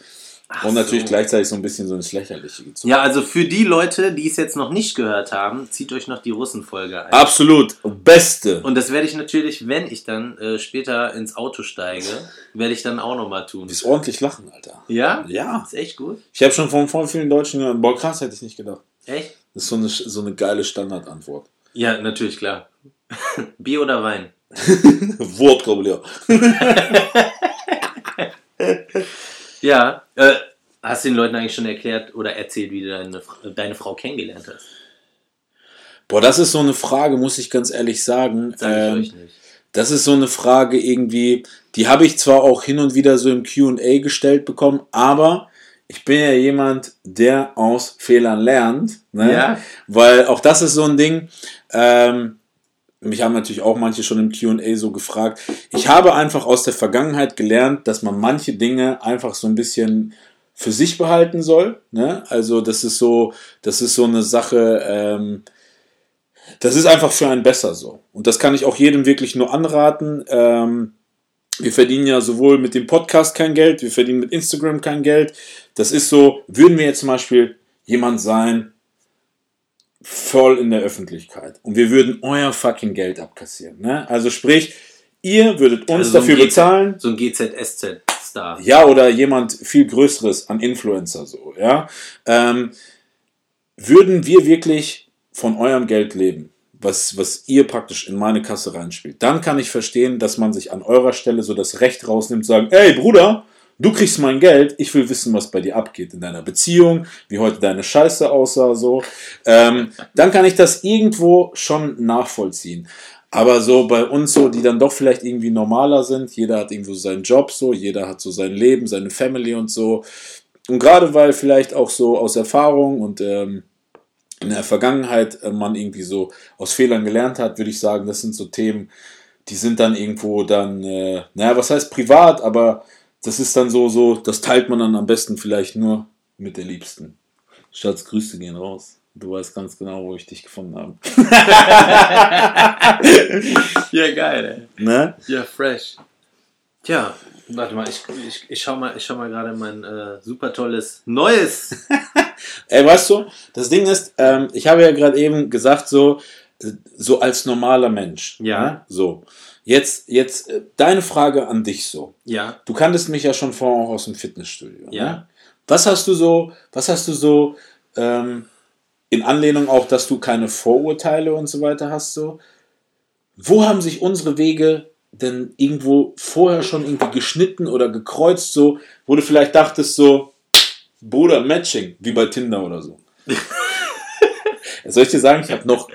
Speaker 1: und natürlich
Speaker 2: so.
Speaker 1: gleichzeitig so ein bisschen so ins Lächerliche gezogen.
Speaker 2: Ja, also für die Leute, die es jetzt noch nicht gehört haben, zieht euch noch die Russen-Folge ein.
Speaker 1: Absolut, beste.
Speaker 2: Und das werde ich natürlich, wenn ich dann äh, später ins Auto steige, werde ich dann auch nochmal tun.
Speaker 1: Du bist ordentlich lachen, Alter.
Speaker 2: Ja?
Speaker 1: Ja.
Speaker 2: Ist echt gut.
Speaker 1: Ich habe schon von, von vielen Deutschen gehört, boah, krass, hätte ich nicht gedacht.
Speaker 2: Echt?
Speaker 1: Das ist so eine, so eine geile Standardantwort.
Speaker 2: Ja, natürlich, klar. Bier oder Wein?
Speaker 1: Wortproblem.
Speaker 2: Ja. Äh, hast du den Leuten eigentlich schon erklärt oder erzählt, wie du deine, deine Frau kennengelernt hast?
Speaker 1: Boah, das ist so eine Frage, muss ich ganz ehrlich sagen.
Speaker 2: Sag ich
Speaker 1: Ähm,
Speaker 2: euch nicht.
Speaker 1: Das ist so eine Frage irgendwie, die habe ich zwar auch hin und wieder so im QA gestellt bekommen, aber ich bin ja jemand, der aus Fehlern lernt. Ne?
Speaker 2: Ja.
Speaker 1: Weil auch das ist so ein Ding. Ähm, mich haben natürlich auch manche schon im QA so gefragt. Ich habe einfach aus der Vergangenheit gelernt, dass man manche Dinge einfach so ein bisschen für sich behalten soll. Ne? Also das ist so, das ist so eine Sache. Ähm, das ist einfach für einen besser so. Und das kann ich auch jedem wirklich nur anraten. Ähm, Wir verdienen ja sowohl mit dem Podcast kein Geld, wir verdienen mit Instagram kein Geld. Das ist so, würden wir jetzt zum Beispiel jemand sein, voll in der Öffentlichkeit und wir würden euer fucking Geld abkassieren. Ne? Also sprich, ihr würdet uns
Speaker 2: Also so
Speaker 1: dafür
Speaker 2: GZ
Speaker 1: bezahlen.
Speaker 2: So ein GZSZ-Star.
Speaker 1: Ja, oder jemand viel Größeres an Influencer so, ja. Ähm, würden wir wirklich von eurem Geld leben, was, was ihr praktisch in meine Kasse reinspielt, dann kann ich verstehen, dass man sich an eurer Stelle so das Recht rausnimmt, sagen, ey Bruder, du kriegst mein Geld, ich will wissen, was bei dir abgeht in deiner Beziehung, wie heute deine Scheiße aussah, so. Ähm, dann kann ich das irgendwo schon nachvollziehen. Aber so bei uns so, die dann doch vielleicht irgendwie normaler sind, jeder hat irgendwo seinen Job so, jeder hat so sein Leben, seine Family und so. Und gerade weil vielleicht auch so aus Erfahrung und ähm, in der Vergangenheit äh, man irgendwie so aus Fehlern gelernt hat, würde ich sagen, das sind so Themen, die sind dann irgendwo dann, äh, naja, was heißt privat, aber das ist dann so, so, das teilt man dann am besten vielleicht nur mit der Liebsten. Schatz, Grüße gehen raus. Du weißt ganz genau, wo ich dich gefunden habe.
Speaker 2: Ja, geil, ey.
Speaker 1: Ne?
Speaker 2: Ja, fresh. Tja, warte mal, ich, ich, ich schau mal, ich schau mal gerade mein äh, super tolles neues.
Speaker 1: Ey, weißt du, das Ding ist, ähm, ich habe ja gerade eben gesagt, so, so als normaler Mensch.
Speaker 2: Ja.
Speaker 1: Ne? So. Jetzt, jetzt, äh, deine Frage an dich so.
Speaker 2: Ja.
Speaker 1: Du kanntest mich ja schon vorher auch aus dem Fitnessstudio.
Speaker 2: Ja.
Speaker 1: Ne? Was hast du so, was hast du so, ähm, in Anlehnung auch, dass du keine Vorurteile und so weiter hast, so? Wo haben sich unsere Wege denn irgendwo vorher schon irgendwie geschnitten oder gekreuzt, so, wo du vielleicht dachtest, so, Bruder, Matching, wie bei Tinder oder so. Soll ich dir sagen, ich habe noch,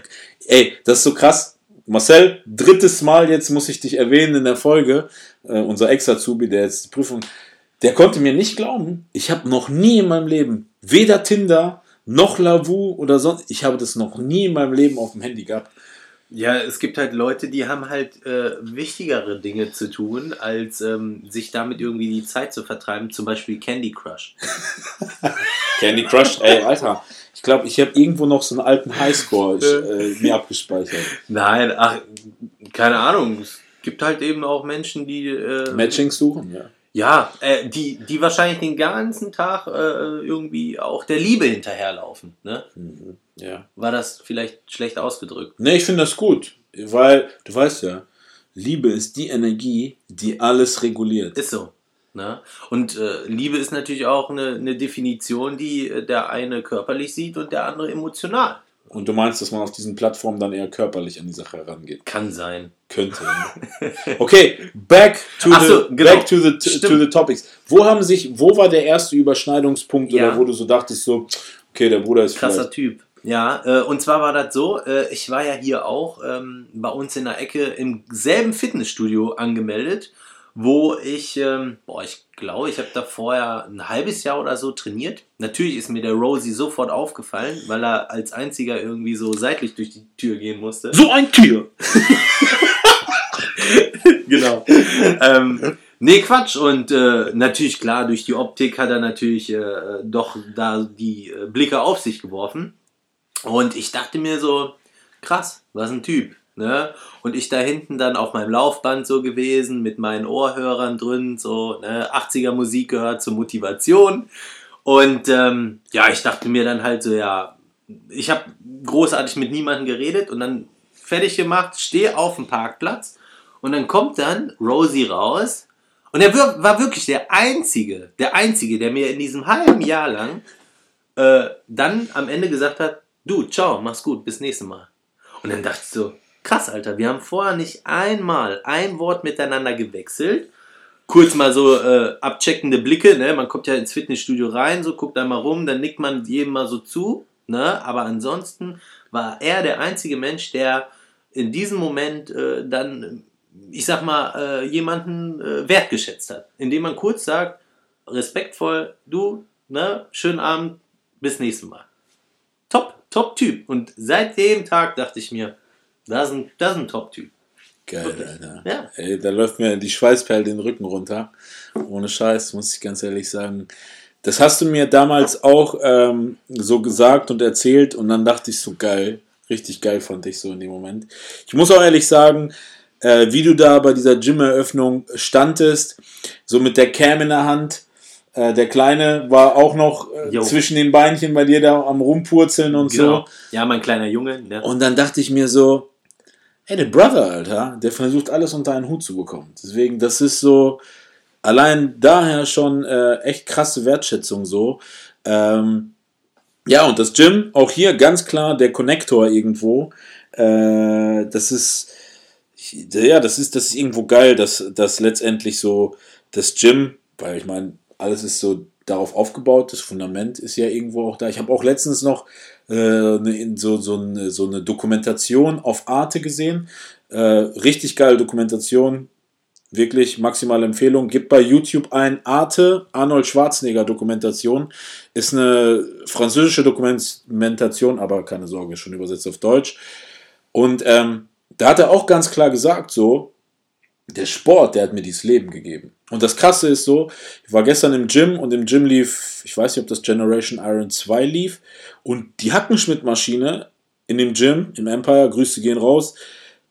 Speaker 1: ey, das ist so krass. Marcel, drittes Mal jetzt muss ich dich erwähnen in der Folge, äh, unser Ex-Azubi, der jetzt die Prüfung, der konnte mir nicht glauben, ich habe noch nie in meinem Leben, weder Tinder noch Lavu oder sonst, ich habe das noch nie in meinem Leben auf dem Handy gehabt.
Speaker 2: Ja, es gibt halt Leute, die haben halt äh, wichtigere Dinge zu tun, als ähm, sich damit irgendwie die Zeit zu vertreiben, zum Beispiel Candy Crush.
Speaker 1: Candy Crush, ey, Alter. Ich glaube, ich habe irgendwo noch so einen alten Highscore ich, äh, mir abgespeichert.
Speaker 2: Nein, ach, keine Ahnung. Es gibt halt eben auch Menschen, die äh,
Speaker 1: Matchings suchen, ja.
Speaker 2: Ja, äh, die, die wahrscheinlich den ganzen Tag äh, irgendwie auch der Liebe hinterherlaufen. Ne?
Speaker 1: Ja.
Speaker 2: War das vielleicht schlecht ausgedrückt?
Speaker 1: Nee, ich finde das gut, weil du weißt ja, Liebe ist die Energie, die alles reguliert.
Speaker 2: Ist so. Ne? Und äh, Liebe ist natürlich auch eine, eine Definition, die äh, der eine körperlich sieht und der andere emotional.
Speaker 1: Und du meinst, dass man auf diesen Plattformen dann eher körperlich an die Sache herangeht?
Speaker 2: Kann sein.
Speaker 1: Könnte. Okay, back to
Speaker 2: Ach
Speaker 1: the,
Speaker 2: so, genau.
Speaker 1: back to the, to the topics. Wo haben sich, wo war der erste Überschneidungspunkt
Speaker 2: Ja.
Speaker 1: oder wo du so dachtest so, okay, der Bruder ist
Speaker 2: Krasser Typ. Ja, äh, und zwar war das so, äh, ich war ja hier auch ähm, bei uns in der Ecke im selben Fitnessstudio angemeldet, wo ich, ähm, boah, ich glaube, ich habe da vorher ein halbes Jahr oder so trainiert. Natürlich ist mir der Rosie sofort aufgefallen, weil er als einziger irgendwie so seitlich durch die Tür gehen musste.
Speaker 1: so ein Tier.
Speaker 2: genau. ähm, nee, Quatsch. Und äh, natürlich, klar, durch die Optik hat er natürlich äh, doch da die äh, Blicke auf sich geworfen. Und ich dachte mir so, krass, was ein Typ. Ne? Und ich da hinten dann auf meinem Laufband so gewesen, mit meinen Ohrhörern drin, so ne? 80er Musik gehört zur Motivation. Und ähm, ja, ich dachte mir dann halt so, ja, ich habe großartig mit niemandem geredet und dann fertig gemacht, stehe auf dem Parkplatz und dann kommt dann Rosie raus und er war wirklich der Einzige, der Einzige, der mir in diesem halben Jahr lang äh, dann am Ende gesagt hat, du, ciao, mach's gut, bis nächstes Mal. Und dann dachte ich so, krass, Alter, wir haben vorher nicht einmal ein Wort miteinander gewechselt. Kurz mal so äh, abcheckende Blicke, ne? Man kommt ja ins Fitnessstudio rein, so guckt einmal rum, dann nickt man jedem mal so zu, ne? Aber ansonsten war er der einzige Mensch, der in diesem Moment äh, dann, ich sag mal, äh, jemanden äh, wertgeschätzt hat. Indem man kurz sagt, respektvoll, du, ne, schönen Abend, bis nächstes Mal. Top, Top-Typ. Und seit dem Tag dachte ich mir, das ist ein, das ist ein Top-Typ.
Speaker 1: Geil, Alter.
Speaker 2: Ja.
Speaker 1: Ey, da läuft mir die Schweißperle den Rücken runter. Ohne Scheiß, muss ich ganz ehrlich sagen. Das hast du mir damals auch ähm, so gesagt und erzählt und dann dachte ich so geil, richtig geil fand ich so in dem Moment. Ich muss auch ehrlich sagen, äh, wie du da bei dieser Gym-Eröffnung standest, so mit der Cam in der Hand. Äh, der Kleine war auch noch äh, zwischen den Beinchen bei dir da am Rumpurzeln und
Speaker 2: Genau.
Speaker 1: so.
Speaker 2: Ja, mein kleiner Junge. Ne?
Speaker 1: Und dann dachte ich mir so, ey, der Brother, Alter, der versucht alles unter einen Hut zu bekommen. Deswegen, das ist so, allein daher schon äh, echt krasse Wertschätzung so. Ähm, ja, und das Gym, auch hier ganz klar der Connector irgendwo. Äh, das ist, ja, das ist, das ist irgendwo geil, dass, dass letztendlich so das Gym, weil ich meine, alles ist so darauf aufgebaut, das Fundament ist ja irgendwo auch da. Ich habe auch letztens noch so, so, eine, so eine Dokumentation auf Arte gesehen. Äh, richtig geile Dokumentation, wirklich maximale Empfehlung. Gib bei YouTube ein Arte Arnold Schwarzenegger Dokumentation. Ist eine französische Dokumentation, aber keine Sorge, schon übersetzt auf Deutsch. Und ähm, da hat er auch ganz klar gesagt, so, der Sport, der hat mir dieses Leben gegeben. Und das Krasse ist so, ich war gestern im Gym und im Gym lief, ich weiß nicht, ob das Generation Iron 2 lief, und die Hackenschmidt-Maschine in dem Gym, im Empire, Grüße gehen raus,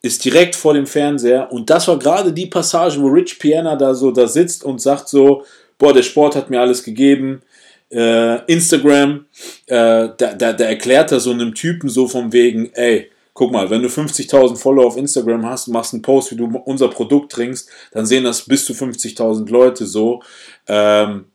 Speaker 1: ist direkt vor dem Fernseher. Und das war gerade die Passage, wo Rich Piana da so da sitzt und sagt so, boah, der Sport hat mir alles gegeben. Äh, Instagram, äh, da, da, da erklärt er so einem Typen so von wegen, ey, guck mal, wenn du 50.000 Follower auf Instagram hast, machst einen Post, wie du unser Produkt trinkst, dann sehen das bis zu 50.000 Leute so. Ähm,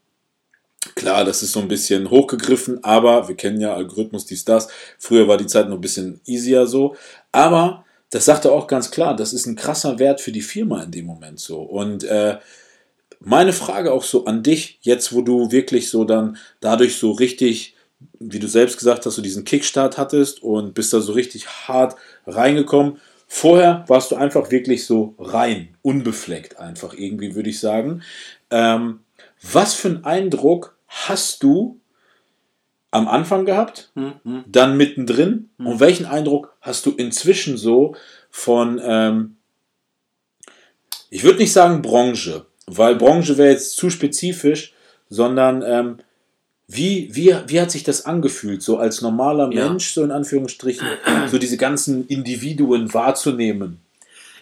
Speaker 1: klar, das ist so ein bisschen hochgegriffen, aber wir kennen ja Algorithmus, dies, das. Früher war die Zeit noch ein bisschen easier so. Aber das sagt er auch ganz klar, das ist ein krasser Wert für die Firma in dem Moment so. Und äh, meine Frage auch so an dich, jetzt wo du wirklich so dann dadurch so richtig, wie du selbst gesagt hast, so diesen Kickstart hattest und bist da so richtig hart reingekommen. Vorher warst du einfach wirklich so rein, unbefleckt einfach irgendwie, würde ich sagen. Ähm, was für einen Eindruck hast du am Anfang gehabt,
Speaker 2: Hm,
Speaker 1: dann mittendrin und welchen Eindruck hast du inzwischen so von, ähm, ich würde nicht sagen Branche, weil Branche wäre jetzt zu spezifisch, sondern ähm, wie, wie, wie hat sich das angefühlt, so als normaler
Speaker 2: Ja.
Speaker 1: Mensch, so in Anführungsstrichen, so diese ganzen Individuen wahrzunehmen?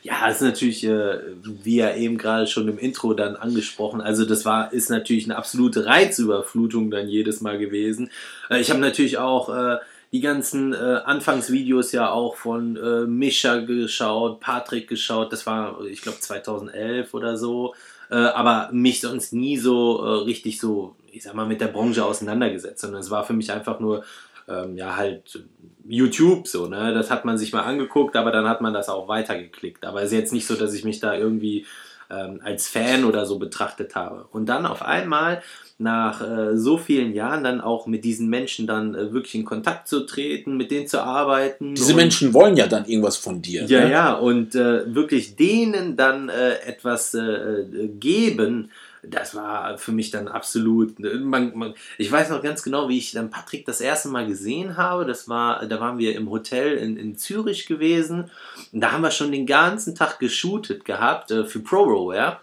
Speaker 2: Ja, ist natürlich, äh, wie ja eben gerade schon im Intro dann angesprochen, also das war, ist natürlich eine absolute Reizüberflutung dann jedes Mal gewesen. Äh, ich habe natürlich auch äh, die ganzen Anfangsvideos ja auch von Mischa geschaut, Patrick geschaut, das war, ich glaube, 2011 oder so, äh, aber mich sonst nie so äh, richtig so, ich sag mal, mit der Branche auseinandergesetzt, sondern es war für mich einfach nur, ähm, ja, halt YouTube so, ne? Das hat man sich mal angeguckt, aber dann hat man das auch weitergeklickt. Aber es ist jetzt nicht so, dass ich mich da irgendwie ähm, als Fan oder so betrachtet habe. Und dann auf einmal nach äh, so vielen Jahren dann auch mit diesen Menschen dann äh, wirklich in Kontakt zu treten, mit denen zu arbeiten.
Speaker 1: Diese Menschen wollen ja dann irgendwas von dir.
Speaker 2: ja,
Speaker 1: ne?
Speaker 2: ja, und äh, wirklich denen dann äh, etwas äh, äh, geben, das war für mich dann absolut. Man, man, ich weiß noch ganz genau, wie ich dann Patrick das erste Mal gesehen habe. Das war, da waren wir im Hotel in, in Zürich gewesen. Und da haben wir schon den ganzen Tag geshootet gehabt für ProRow, ja.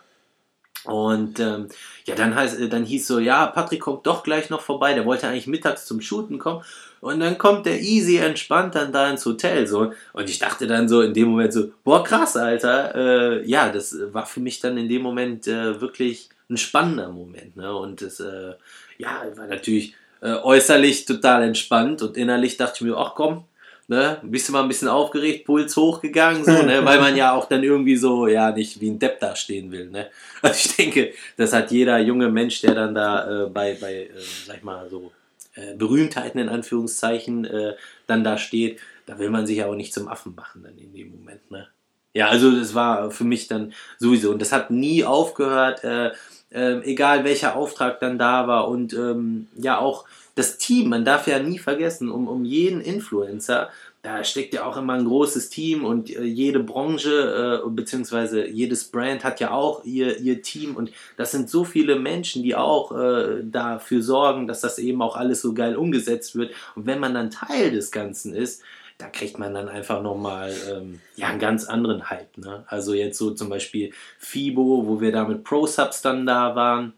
Speaker 2: Und ähm, ja, dann, heißt, äh, dann hieß so, ja, Patrick kommt doch gleich noch vorbei. Der wollte eigentlich mittags zum Shooten kommen. Und dann kommt der easy entspannt dann da ins Hotel. So. Und ich dachte dann so in dem Moment so, boah, krass, Alter. Äh, ja, das war für mich dann in dem Moment äh, wirklich ein spannender Moment. Ne? Und das, äh, ja, war natürlich äh, äußerlich total entspannt und innerlich dachte ich mir, ach komm, ne, bist du mal ein bisschen aufgeregt, Puls hochgegangen, so, ne, weil man ja auch dann irgendwie so, ja, nicht wie ein Depp da stehen will, ne. Also ich denke, das hat jeder junge Mensch, der dann da äh, bei, bei äh, sag ich mal, so äh, Berühmtheiten in Anführungszeichen äh, dann da steht, da will man sich ja auch nicht zum Affen machen dann in dem Moment, ne. Ja, also das war für mich dann sowieso und das hat nie aufgehört, äh, ähm, egal welcher Auftrag dann da war und ähm, ja auch das Team, man darf ja nie vergessen, um, um jeden Influencer, da steckt ja auch immer ein großes Team und äh, jede Branche äh, beziehungsweise jedes Brand hat ja auch ihr, ihr Team und das sind so viele Menschen, die auch äh, dafür sorgen, dass das eben auch alles so geil umgesetzt wird und wenn man dann Teil des Ganzen ist, da kriegt man dann einfach nochmal ähm, ja, einen ganz anderen Hype. Ne? Also jetzt so zum Beispiel FIBO, wo wir da mit Pro-Subs dann da waren.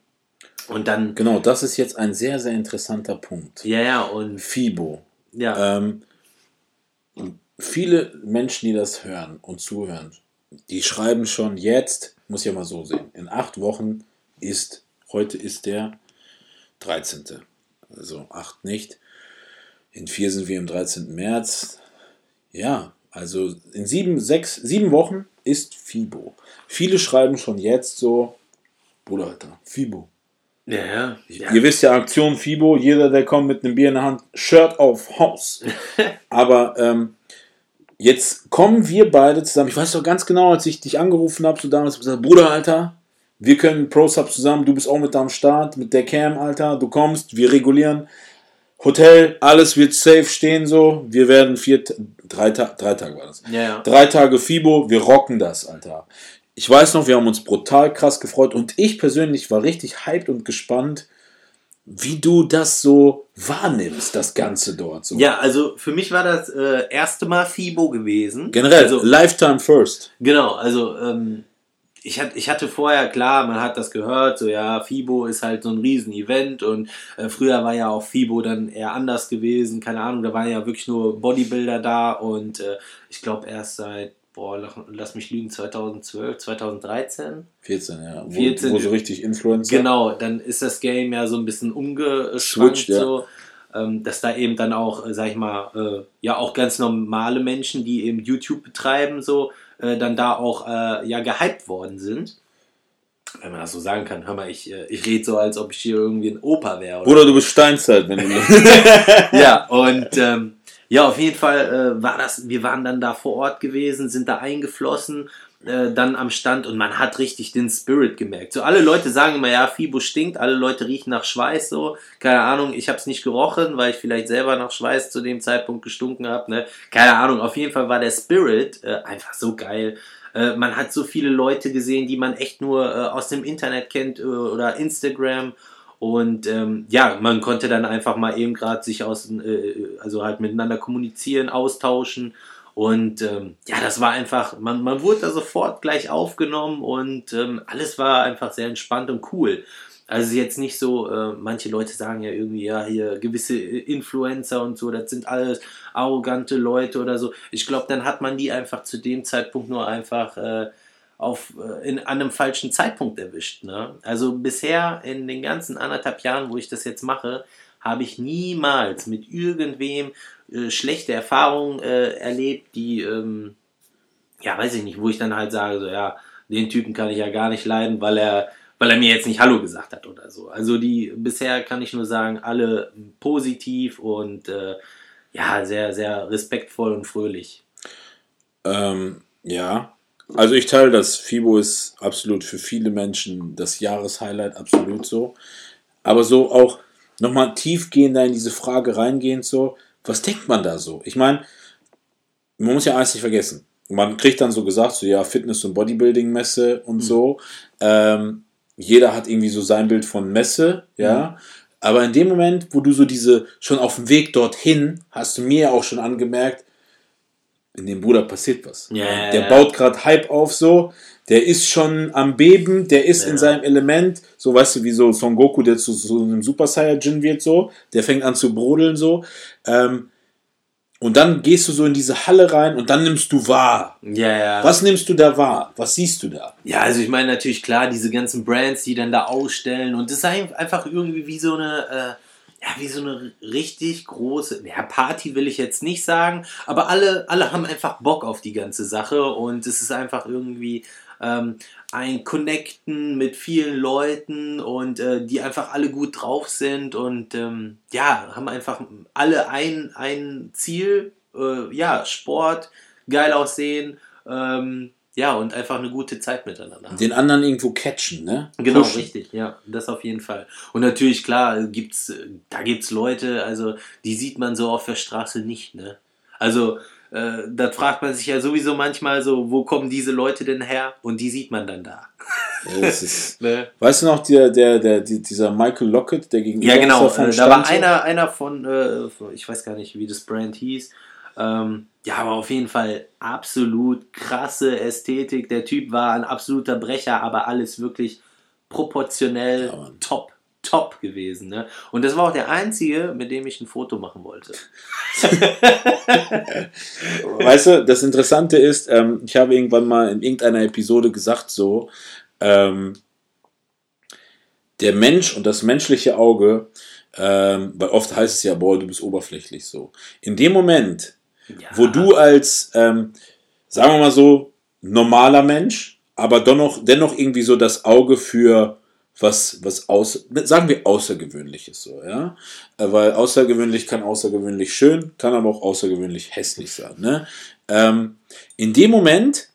Speaker 2: Und dann,
Speaker 1: Genau, das ist jetzt ein sehr, sehr interessanter Punkt.
Speaker 2: ja, ja, und
Speaker 1: FIBO.
Speaker 2: ja,
Speaker 1: Ähm, viele Menschen, die das hören und zuhören, die schreiben schon jetzt, muss ja mal so sehen, in acht Wochen ist, heute ist der 13. Also acht nicht. In vier sind wir am 13. März. Ja, also in sieben, sechs, sieben Wochen ist FIBO. Viele schreiben schon jetzt so, Bruder, Alter, FIBO.
Speaker 2: Ja, ja. ja.
Speaker 1: Ihr wisst ja, Aktion FIBO, jeder, der kommt mit einem Bier in der Hand, Shirt auf Haus. Aber ähm, jetzt kommen wir beide zusammen. Ich weiß doch ganz genau, als ich dich angerufen habe, so damals gesagt, Bruder, Alter, wir können Pro Sub zusammen, du bist auch mit am Start, mit der Cam, Alter, du kommst, wir regulieren. Hotel, alles wird safe stehen so. Wir werden vier, drei, drei Tage war das.
Speaker 2: Ja, ja.
Speaker 1: Drei Tage FIBO, wir rocken das, Alter. Ich weiß noch, wir haben uns brutal krass gefreut und ich persönlich war richtig hyped und gespannt, wie du das so wahrnimmst, das Ganze dort. So.
Speaker 2: Ja, also für mich war das äh, erste Mal FIBO gewesen.
Speaker 1: Generell,
Speaker 2: also,
Speaker 1: Lifetime First.
Speaker 2: Genau, also ähm, ich, hatte, ich hatte vorher, klar, man hat das gehört, so ja, FIBO ist halt so ein Riesen-Event und äh, früher war ja auch FIBO dann eher anders gewesen, keine Ahnung, da waren ja wirklich nur Bodybuilder da und äh, ich glaube erst seit boah, lass mich lügen, 2012, 2013?
Speaker 1: 14, ja. Wo,
Speaker 2: 14,
Speaker 1: wo so richtig Influencer.
Speaker 2: Genau, dann ist das Game ja so ein bisschen umgeschwankt,
Speaker 1: ja.
Speaker 2: so, ähm, dass da eben dann auch, äh, sag ich mal, äh, ja auch ganz normale Menschen, die eben YouTube betreiben, so, äh, dann da auch ja gehypt worden sind. Wenn man das so sagen kann, hör mal, ich, ich rede so, als ob ich hier irgendwie ein Opa wäre. oder
Speaker 1: Bruder, du bist Steinzeit, wenn du.
Speaker 2: ja, und ähm, ja, auf jeden Fall äh, war das, wir waren dann da vor Ort gewesen, sind da eingeflossen, äh, dann am Stand und man hat richtig den Spirit gemerkt. So alle Leute sagen immer, ja, Fibo stinkt, alle Leute riechen nach Schweiß so. Keine Ahnung, ich habe es nicht gerochen, weil ich vielleicht selber nach Schweiß zu dem Zeitpunkt gestunken habe. Ne? Keine Ahnung, auf jeden Fall war der Spirit äh, einfach so geil. Äh, man hat so viele Leute gesehen, die man echt nur äh, aus dem Internet kennt äh, oder Instagram und ähm, ja, man konnte dann einfach mal eben gerade sich aus, äh, also halt miteinander kommunizieren, austauschen. Und ähm, ja, das war einfach, man, man wurde da sofort gleich aufgenommen und ähm, alles war einfach sehr entspannt und cool. Also jetzt nicht so, äh, manche Leute sagen ja irgendwie, ja, hier gewisse Influencer und so, das sind alles arrogante Leute oder so. Ich glaube, dann hat man die einfach zu dem Zeitpunkt nur einfach äh, auf, äh, in, an einem falschen Zeitpunkt erwischt. Ne? Also bisher in den ganzen anderthalb Jahren, wo ich das jetzt mache, habe ich niemals mit irgendwem äh, schlechte Erfahrungen äh, erlebt, die, ähm, ja, weiß ich nicht, wo ich dann halt sage, so, ja, den Typen kann ich ja gar nicht leiden, weil er, weil er mir jetzt nicht Hallo gesagt hat oder so. Also die, bisher kann ich nur sagen, alle positiv und äh, ja, sehr, sehr respektvoll und fröhlich.
Speaker 1: Ähm, ja, also ich teile das. FIBO ist absolut für viele Menschen das Jahreshighlight, absolut so. Aber so auch nochmal tiefgehender in diese Frage reingehen, so, was denkt man da so? Ich meine, man muss ja eins nicht vergessen. Man kriegt dann so gesagt, so ja, Fitness- und Bodybuilding-Messe und mhm. so. Ähm, jeder hat irgendwie so sein Bild von Messe, ja. Mhm. Aber in dem Moment, wo du so diese, schon auf dem Weg dorthin, hast du mir auch schon angemerkt, in dem Bruder passiert was.
Speaker 2: Yeah.
Speaker 1: Der baut gerade Hype auf so, der ist schon am Beben, der ist yeah. in seinem Element, so weißt du, wie so Son Goku, der zu so einem Super Saiyajin wird so, der fängt an zu brodeln so. Ähm, und dann gehst du so in diese Halle rein und dann nimmst du wahr.
Speaker 2: Ja, ja.
Speaker 1: Was nimmst du da wahr? Was siehst du da?
Speaker 2: Ja, also ich meine natürlich klar, diese ganzen Brands, die dann da ausstellen und das ist einfach irgendwie wie so eine, äh, ja, wie so eine richtig große, ja, Party will ich jetzt nicht sagen, aber alle, alle haben einfach Bock auf die ganze Sache und es ist einfach irgendwie ähm, ein Connecten mit vielen Leuten und äh, die einfach alle gut drauf sind und ähm, ja, haben einfach alle ein, ein Ziel, äh, ja, Sport, geil aussehen, ähm, ja, und einfach eine gute Zeit miteinander haben.
Speaker 1: Den anderen irgendwo catchen, ne?
Speaker 2: Genau, Pushen. richtig, ja, das auf jeden Fall. Und natürlich, klar, gibt's, da gibt's Leute, also die sieht man so auf der Straße nicht, ne? Also, äh, da fragt man sich ja sowieso manchmal so, wo kommen diese Leute denn her? Und die sieht man dann da.
Speaker 1: Ist, ne? Weißt du noch, der, der, der, dieser Michael Lockett, der gegenüber
Speaker 2: Ja, genau, äh, da war einer, einer von, äh, ich weiß gar nicht, wie das Brand hieß, ähm, ja, aber auf jeden Fall absolut krasse Ästhetik. Der Typ war ein absoluter Brecher, aber alles wirklich proportionell ja, top. top gewesen. Ne? Und das war auch der einzige, mit dem ich ein Foto machen wollte.
Speaker 1: Weißt du, das Interessante ist, ähm, ich habe irgendwann mal in irgendeiner Episode gesagt, so, ähm, der Mensch und das menschliche Auge, ähm, weil oft heißt es ja, boah, du bist oberflächlich so. In dem Moment,
Speaker 2: Ja.
Speaker 1: wo du als, ähm, sagen wir mal so, normaler Mensch, aber dennoch, dennoch irgendwie so das Auge für was, was aus, sagen wir außergewöhnliches so, ja, Äh, weil außergewöhnlich kann außergewöhnlich schön, kann aber auch außergewöhnlich hässlich sein, ne? Ähm, in dem Moment,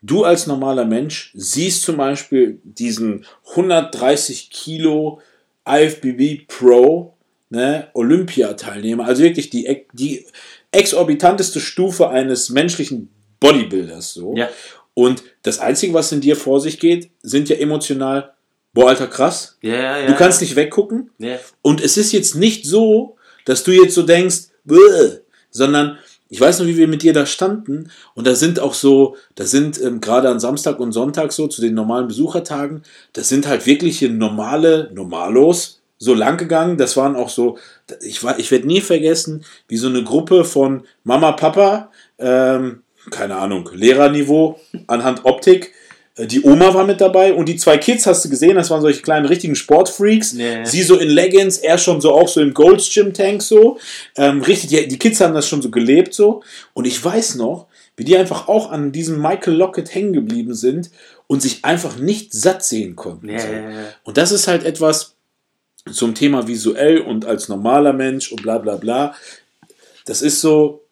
Speaker 1: du als normaler Mensch siehst zum Beispiel diesen 130 Kilo IFBB Pro, ne, Olympiateilnehmer, also wirklich die, die exorbitanteste Stufe eines menschlichen Bodybuilders, so.
Speaker 2: Ja.
Speaker 1: Und das Einzige, was in dir vor sich geht, sind ja emotional, boah, alter, krass.
Speaker 2: Ja, ja, ja.
Speaker 1: Du kannst nicht weggucken.
Speaker 2: Ja.
Speaker 1: Und es ist jetzt nicht so, dass du jetzt so denkst, "Bäh", sondern ich weiß noch, wie wir mit dir da standen und da sind auch so, da sind ähm, gerade an Samstag und Sonntag so zu den normalen Besuchertagen, das sind halt wirkliche normale Normalos so lang gegangen. Das waren auch so, ich, war- ich werde nie vergessen, wie so eine Gruppe von Mama, Papa, ähm, keine Ahnung, Lehrerniveau anhand Optik. Äh, Die Oma war mit dabei und die zwei Kids hast du gesehen, das waren solche kleinen richtigen Sportfreaks.
Speaker 2: Ja.
Speaker 1: Sie so in Leggings, er schon so auch so im Gold's Gym Tank so. Ähm, richtig, die, die Kids haben das schon so gelebt so. Und ich weiß noch, wie die einfach auch an diesem Michael Lockett hängen geblieben sind und sich einfach nicht satt sehen konnten.
Speaker 2: Ja,
Speaker 1: so. Und das ist halt etwas zum Thema visuell und als normaler Mensch und bla bla bla. Das ist so,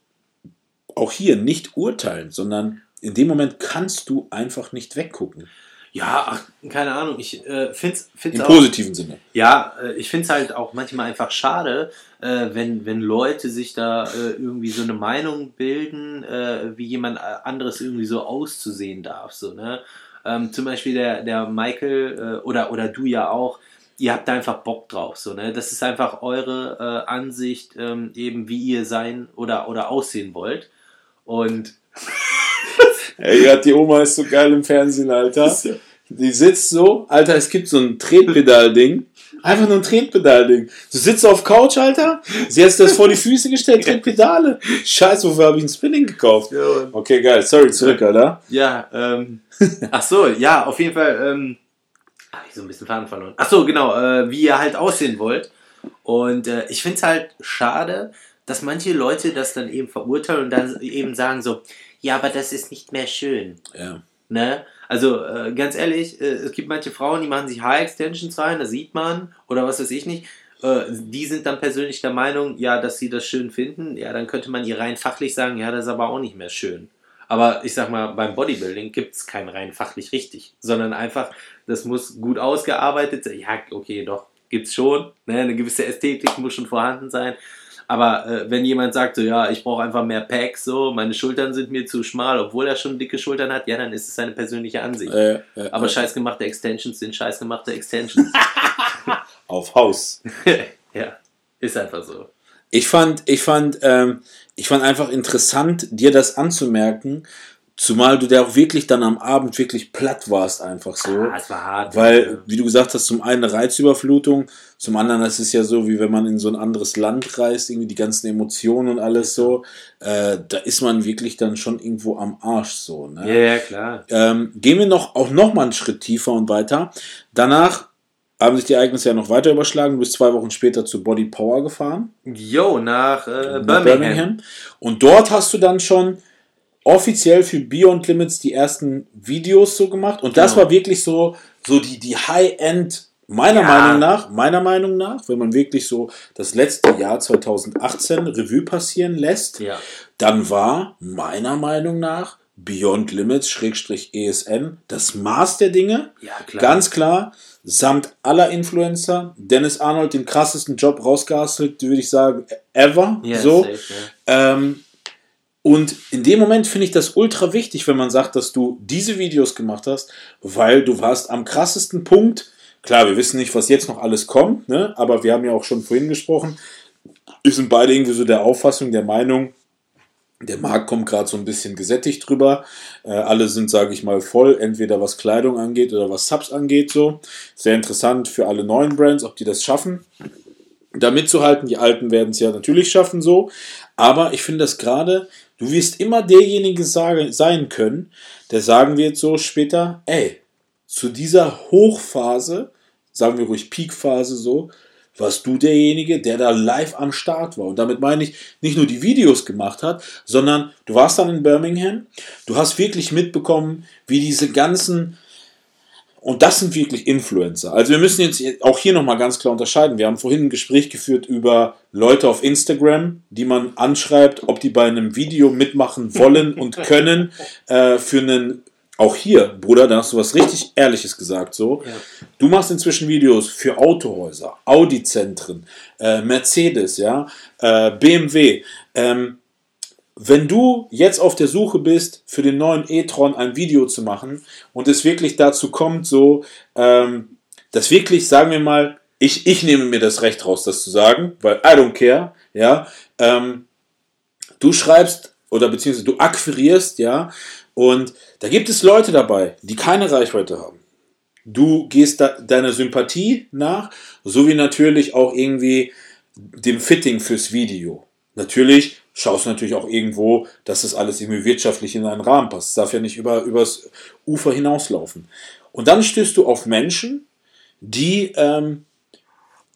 Speaker 1: auch hier nicht urteilen, sondern in dem Moment kannst du einfach nicht weggucken.
Speaker 2: Ja, ach, keine Ahnung. Ich äh, finde es
Speaker 1: Im
Speaker 2: auch.
Speaker 1: positiven Sinne.
Speaker 2: Ja, äh, ich finde es halt auch manchmal einfach schade, äh, wenn, wenn Leute sich da äh, irgendwie so eine Meinung bilden, äh, wie jemand äh, anderes irgendwie so auszusehen darf. So, ne? ähm, zum Beispiel der, der Michael oder, oder du ja auch, ihr habt da einfach Bock drauf. So, ne? Das ist einfach eure äh, Ansicht, ähm, eben wie ihr sein oder, oder aussehen wollt. Und
Speaker 1: Ey, die Oma ist so geil im Fernsehen, Alter. Die sitzt so, Alter, es gibt so ein Tretpedal-Ding. Einfach nur ein Tretpedal-Ding. Du sitzt auf Couch, Alter. Sie hat das vor die Füße gestellt, Tretpedale. Scheiße, wofür habe ich ein Spinning gekauft? Okay, geil. Sorry, zurück, Alter.
Speaker 2: Ja, ähm, ach so, ja, auf jeden Fall, ähm, habe ich so ein bisschen Faden verloren. Ach so, genau, äh, wie ihr halt aussehen wollt. Und äh, ich finde es halt schade, dass manche Leute das dann eben verurteilen und dann eben sagen so, ja, aber das ist nicht mehr schön.
Speaker 1: Ja.
Speaker 2: Ne? Also äh, ganz ehrlich, äh, es gibt manche Frauen, die machen sich High-Extensions rein, das sieht man, oder was weiß ich nicht. Äh, die sind dann persönlich der Meinung, ja, dass sie das schön finden. Ja, dann könnte man ihr rein fachlich sagen, ja, das ist aber auch nicht mehr schön. Aber ich sag mal, beim Bodybuilding gibt es kein rein fachlich richtig, sondern einfach, das muss gut ausgearbeitet sein. Ja, okay, doch, gibt's schon. Ne? Eine gewisse Ästhetik muss schon vorhanden sein. Aber äh, wenn jemand sagt, so, ja, ich brauche einfach mehr Packs, so, meine Schultern sind mir zu schmal, obwohl er schon dicke Schultern hat, ja, dann ist es seine persönliche Ansicht.
Speaker 1: Äh, äh,
Speaker 2: Aber scheißgemachte Extensions sind scheißgemachte Extensions.
Speaker 1: auf Haus.
Speaker 2: ja, ist einfach so.
Speaker 1: Ich fand, ich fand, ähm, ich fand einfach interessant, dir das anzumerken, zumal du da auch wirklich dann am Abend wirklich platt warst, einfach so.
Speaker 2: Ah, es war hart.
Speaker 1: Weil, wie du gesagt hast, zum einen eine Reizüberflutung, zum anderen ist es ja so, wie wenn man in so ein anderes Land reist, irgendwie die ganzen Emotionen und alles so, äh, da ist man wirklich dann schon irgendwo am Arsch so. Ne?
Speaker 2: ja, ja, klar.
Speaker 1: Ähm, gehen wir noch auch noch mal einen Schritt tiefer und weiter. Danach haben sich die Ereignisse ja noch weiter überschlagen. Du bist zwei Wochen später zu Body Power gefahren.
Speaker 2: Yo, nach, äh,
Speaker 1: nach
Speaker 2: Birmingham.
Speaker 1: Und dort hast du dann schon offiziell für Beyond Limits die ersten Videos so gemacht. Und das
Speaker 2: Genau.
Speaker 1: war wirklich so, so die, die High-End, meiner
Speaker 2: Ja.
Speaker 1: Meinung nach, meiner Meinung nach, wenn man wirklich so das letzte Jahr 2018 Revue passieren lässt,
Speaker 2: Ja.
Speaker 1: dann war meiner Meinung nach Beyond Limits Schrägstrich ESN das Maß der Dinge.
Speaker 2: Ja, klar.
Speaker 1: Ganz klar, samt aller Influencer. Dennis Arnold den krassesten Job rausgehastelt, würde ich sagen, ever. So.
Speaker 2: safe.
Speaker 1: Ähm, und in dem Moment finde ich das ultra wichtig, wenn man sagt, dass du diese Videos gemacht hast, weil du warst am krassesten Punkt. Klar, wir wissen nicht, was jetzt noch alles kommt, ne? aber wir haben ja auch schon vorhin gesprochen. Wir sind beide irgendwie so der Auffassung, der Meinung, Der Markt kommt gerade so ein bisschen gesättigt drüber. Äh, alle sind, sage ich mal, voll, entweder was Kleidung angeht oder was Subs angeht. So sehr interessant für alle neuen Brands, ob die das schaffen, da mitzuhalten. Die Alten werden es ja natürlich schaffen, so. Aber ich finde das gerade. Du wirst immer derjenige sage, sein können, der sagen wird so später, ey, zu dieser Hochphase, sagen wir ruhig Peakphase so, warst du derjenige, der da live am Start war. Und damit meine ich, nicht nur die Videos gemacht hat, sondern du warst dann in Birmingham, du hast wirklich mitbekommen, wie diese ganzen, und das sind wirklich Influencer. Also wir müssen jetzt auch hier nochmal ganz klar unterscheiden. Wir haben vorhin ein Gespräch geführt über Leute auf Instagram, die man anschreibt, ob die bei einem Video mitmachen wollen und können äh, für einen auch hier, Bruder, da hast du was richtig Ehrliches gesagt. So, ja. du machst inzwischen Videos für Autohäuser, Audi-Zentren, äh, Mercedes, ja, äh, BMW. Ähm, wenn du jetzt auf der Suche bist, für den neuen e-tron ein Video zu machen und es wirklich dazu kommt, so, ähm, dass wirklich, sagen wir mal, ich, ich nehme mir das Recht raus, das zu sagen, weil I don't care, ja, ähm, du schreibst oder beziehungsweise du akquirierst, ja, und da gibt es Leute dabei, die keine Reichweite haben. Du gehst da deiner Sympathie nach, sowie natürlich auch irgendwie dem Fitting fürs Video. Natürlich schaust natürlich auch irgendwo, dass das alles irgendwie wirtschaftlich in einen Rahmen passt. Es darf ja nicht über, übers Ufer hinauslaufen. Und dann stößt du auf Menschen, die ähm,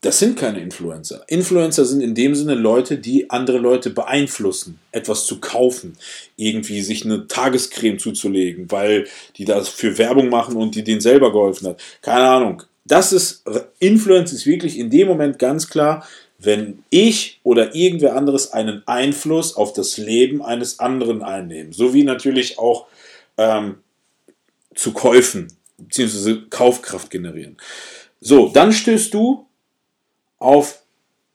Speaker 1: das sind keine Influencer. Influencer sind in dem Sinne Leute, die andere Leute beeinflussen, etwas zu kaufen, irgendwie sich eine Tagescreme zuzulegen, weil die das für Werbung machen und die denen selber geholfen hat. Keine Ahnung. Das ist, Influence ist wirklich in dem Moment ganz klar, wenn ich oder irgendwer anderes einen Einfluss auf das Leben eines anderen einnehmen. So wie natürlich auch ähm, zu Käufen bzw. Kaufkraft generieren. So, dann stößt du auf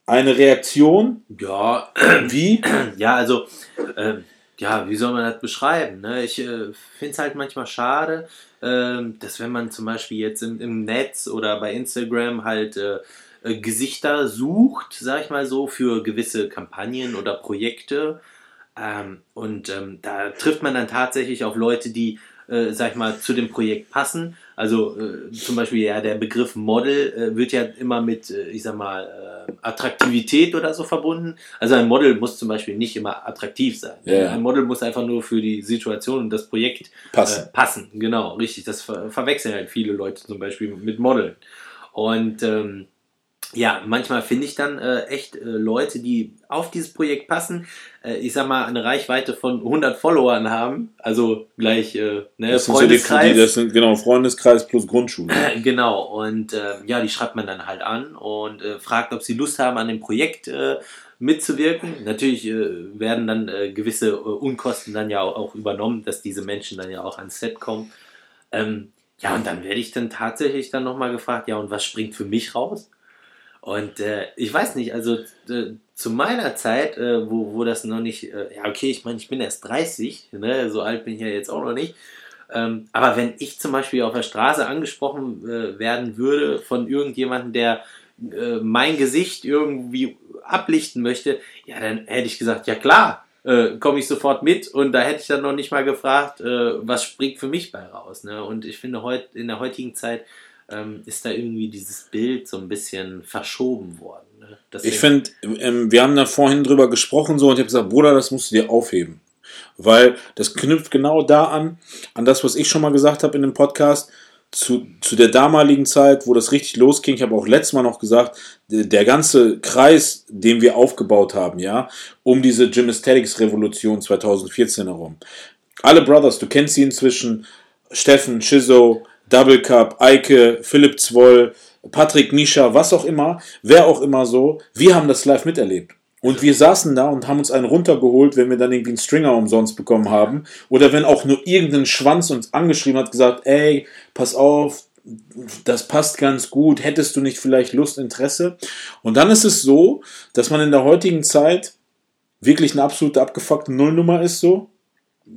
Speaker 1: eine Reaktion?
Speaker 2: Ja, wie? Ja, also, äh, ja, wie soll man das beschreiben? Ne? Ich äh, finde es halt manchmal schade, äh, dass wenn man zum Beispiel jetzt im, im Netz oder bei Instagram halt äh, Gesichter sucht, sag ich mal so, für gewisse Kampagnen oder Projekte. Ähm, und ähm, da trifft man dann tatsächlich auf Leute, die äh, sag ich mal, zu dem Projekt passen. Also äh, zum Beispiel ja der Begriff Model äh, wird ja immer mit, äh, ich sag mal, äh, Attraktivität oder so verbunden. Also ein Model muss zum Beispiel nicht immer attraktiv sein.
Speaker 1: Ja.
Speaker 2: Ein Model muss einfach nur für die Situation und das Projekt
Speaker 1: passen.
Speaker 2: passen. Genau, richtig. Das ver verwechseln halt viele Leute zum Beispiel mit Modeln. Und ähm, ja, manchmal finde ich dann äh, echt äh, Leute, die auf dieses Projekt passen, äh, ich sag mal, eine Reichweite von 100 Followern haben, also gleich äh, ne,
Speaker 1: das Freundeskreis. Sind so die, das sind genau Freundeskreis plus Grundschule.
Speaker 2: genau, und äh, ja, die schreibt man dann halt an und äh, fragt, ob sie Lust haben, an dem Projekt äh, mitzuwirken. Natürlich äh, werden dann äh, gewisse äh, Unkosten dann ja auch, auch übernommen, dass diese Menschen dann ja auch ans Set kommen. Ähm, ja, und dann werde ich dann tatsächlich dann nochmal gefragt, ja, und was springt für mich raus? Und äh, ich weiß nicht, also zu meiner Zeit, äh, wo, wo das noch nicht, äh, ja okay, ich meine, ich bin erst 30, ne, so alt bin ich ja jetzt auch noch nicht. Ähm, aber wenn ich zum Beispiel auf der Straße angesprochen äh, werden würde von irgendjemandem, der äh, mein Gesicht irgendwie ablichten möchte, ja, dann hätte ich gesagt, ja klar, komme ich sofort mit und da hätte ich dann noch nicht mal gefragt, was springt für mich bei raus. Ne? Und ich finde, heut, in der heutigen Zeit ähm, ist da irgendwie dieses Bild so ein bisschen verschoben worden. Ne?
Speaker 1: Ich finde, ähm, wir haben da vorhin drüber gesprochen so und ich habe gesagt, Bruder, das musst du dir aufheben. Weil das knüpft genau da an, an das, was ich schon mal gesagt habe in dem Podcast. Zu, zu der damaligen Zeit, wo das richtig losging, ich habe auch letztes Mal noch gesagt, der, ganze Kreis, den wir aufgebaut haben, ja, um diese Gymnastics-Revolution 2014 herum. Alle Brothers, du kennst sie inzwischen, Steffen, Chizo, Double Cup, Eike, Philipp Zwoll, Patrick Mischa, was auch immer, wer auch immer so, wir haben das live miterlebt. Und wir saßen da und haben uns einen runtergeholt, wenn wir dann irgendwie einen Stringer umsonst bekommen haben. Oder wenn auch nur irgendein Schwanz uns angeschrieben hat, gesagt, ey, pass auf, das passt ganz gut, hättest du nicht vielleicht Lust, Interesse? Und dann ist es so, dass man in der heutigen Zeit wirklich eine absolute abgefuckte Nullnummer ist so.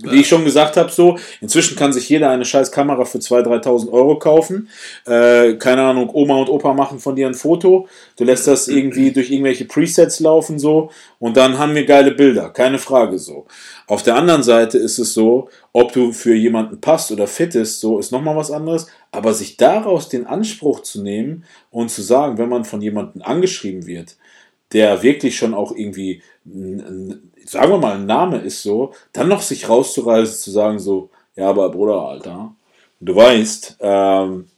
Speaker 1: Wie ich schon gesagt habe, so, inzwischen kann sich jeder eine scheiß Kamera für 2.000, 3.000 Euro kaufen. Äh, keine Ahnung, Oma und Opa machen von dir ein Foto. Du lässt das irgendwie durch irgendwelche Presets laufen, so, und dann haben wir geile Bilder. Keine Frage, so. Auf der anderen Seite ist es so, ob du für jemanden passt oder fit ist, so, ist nochmal was anderes. Aber sich daraus den Anspruch zu nehmen und zu sagen, wenn man von jemandem angeschrieben wird, der wirklich schon auch irgendwie, n- n- sagen wir mal, ein Name ist so, dann noch sich rauszureißen, zu sagen so, ja, aber Bruder, Alter, du weißt, ähm,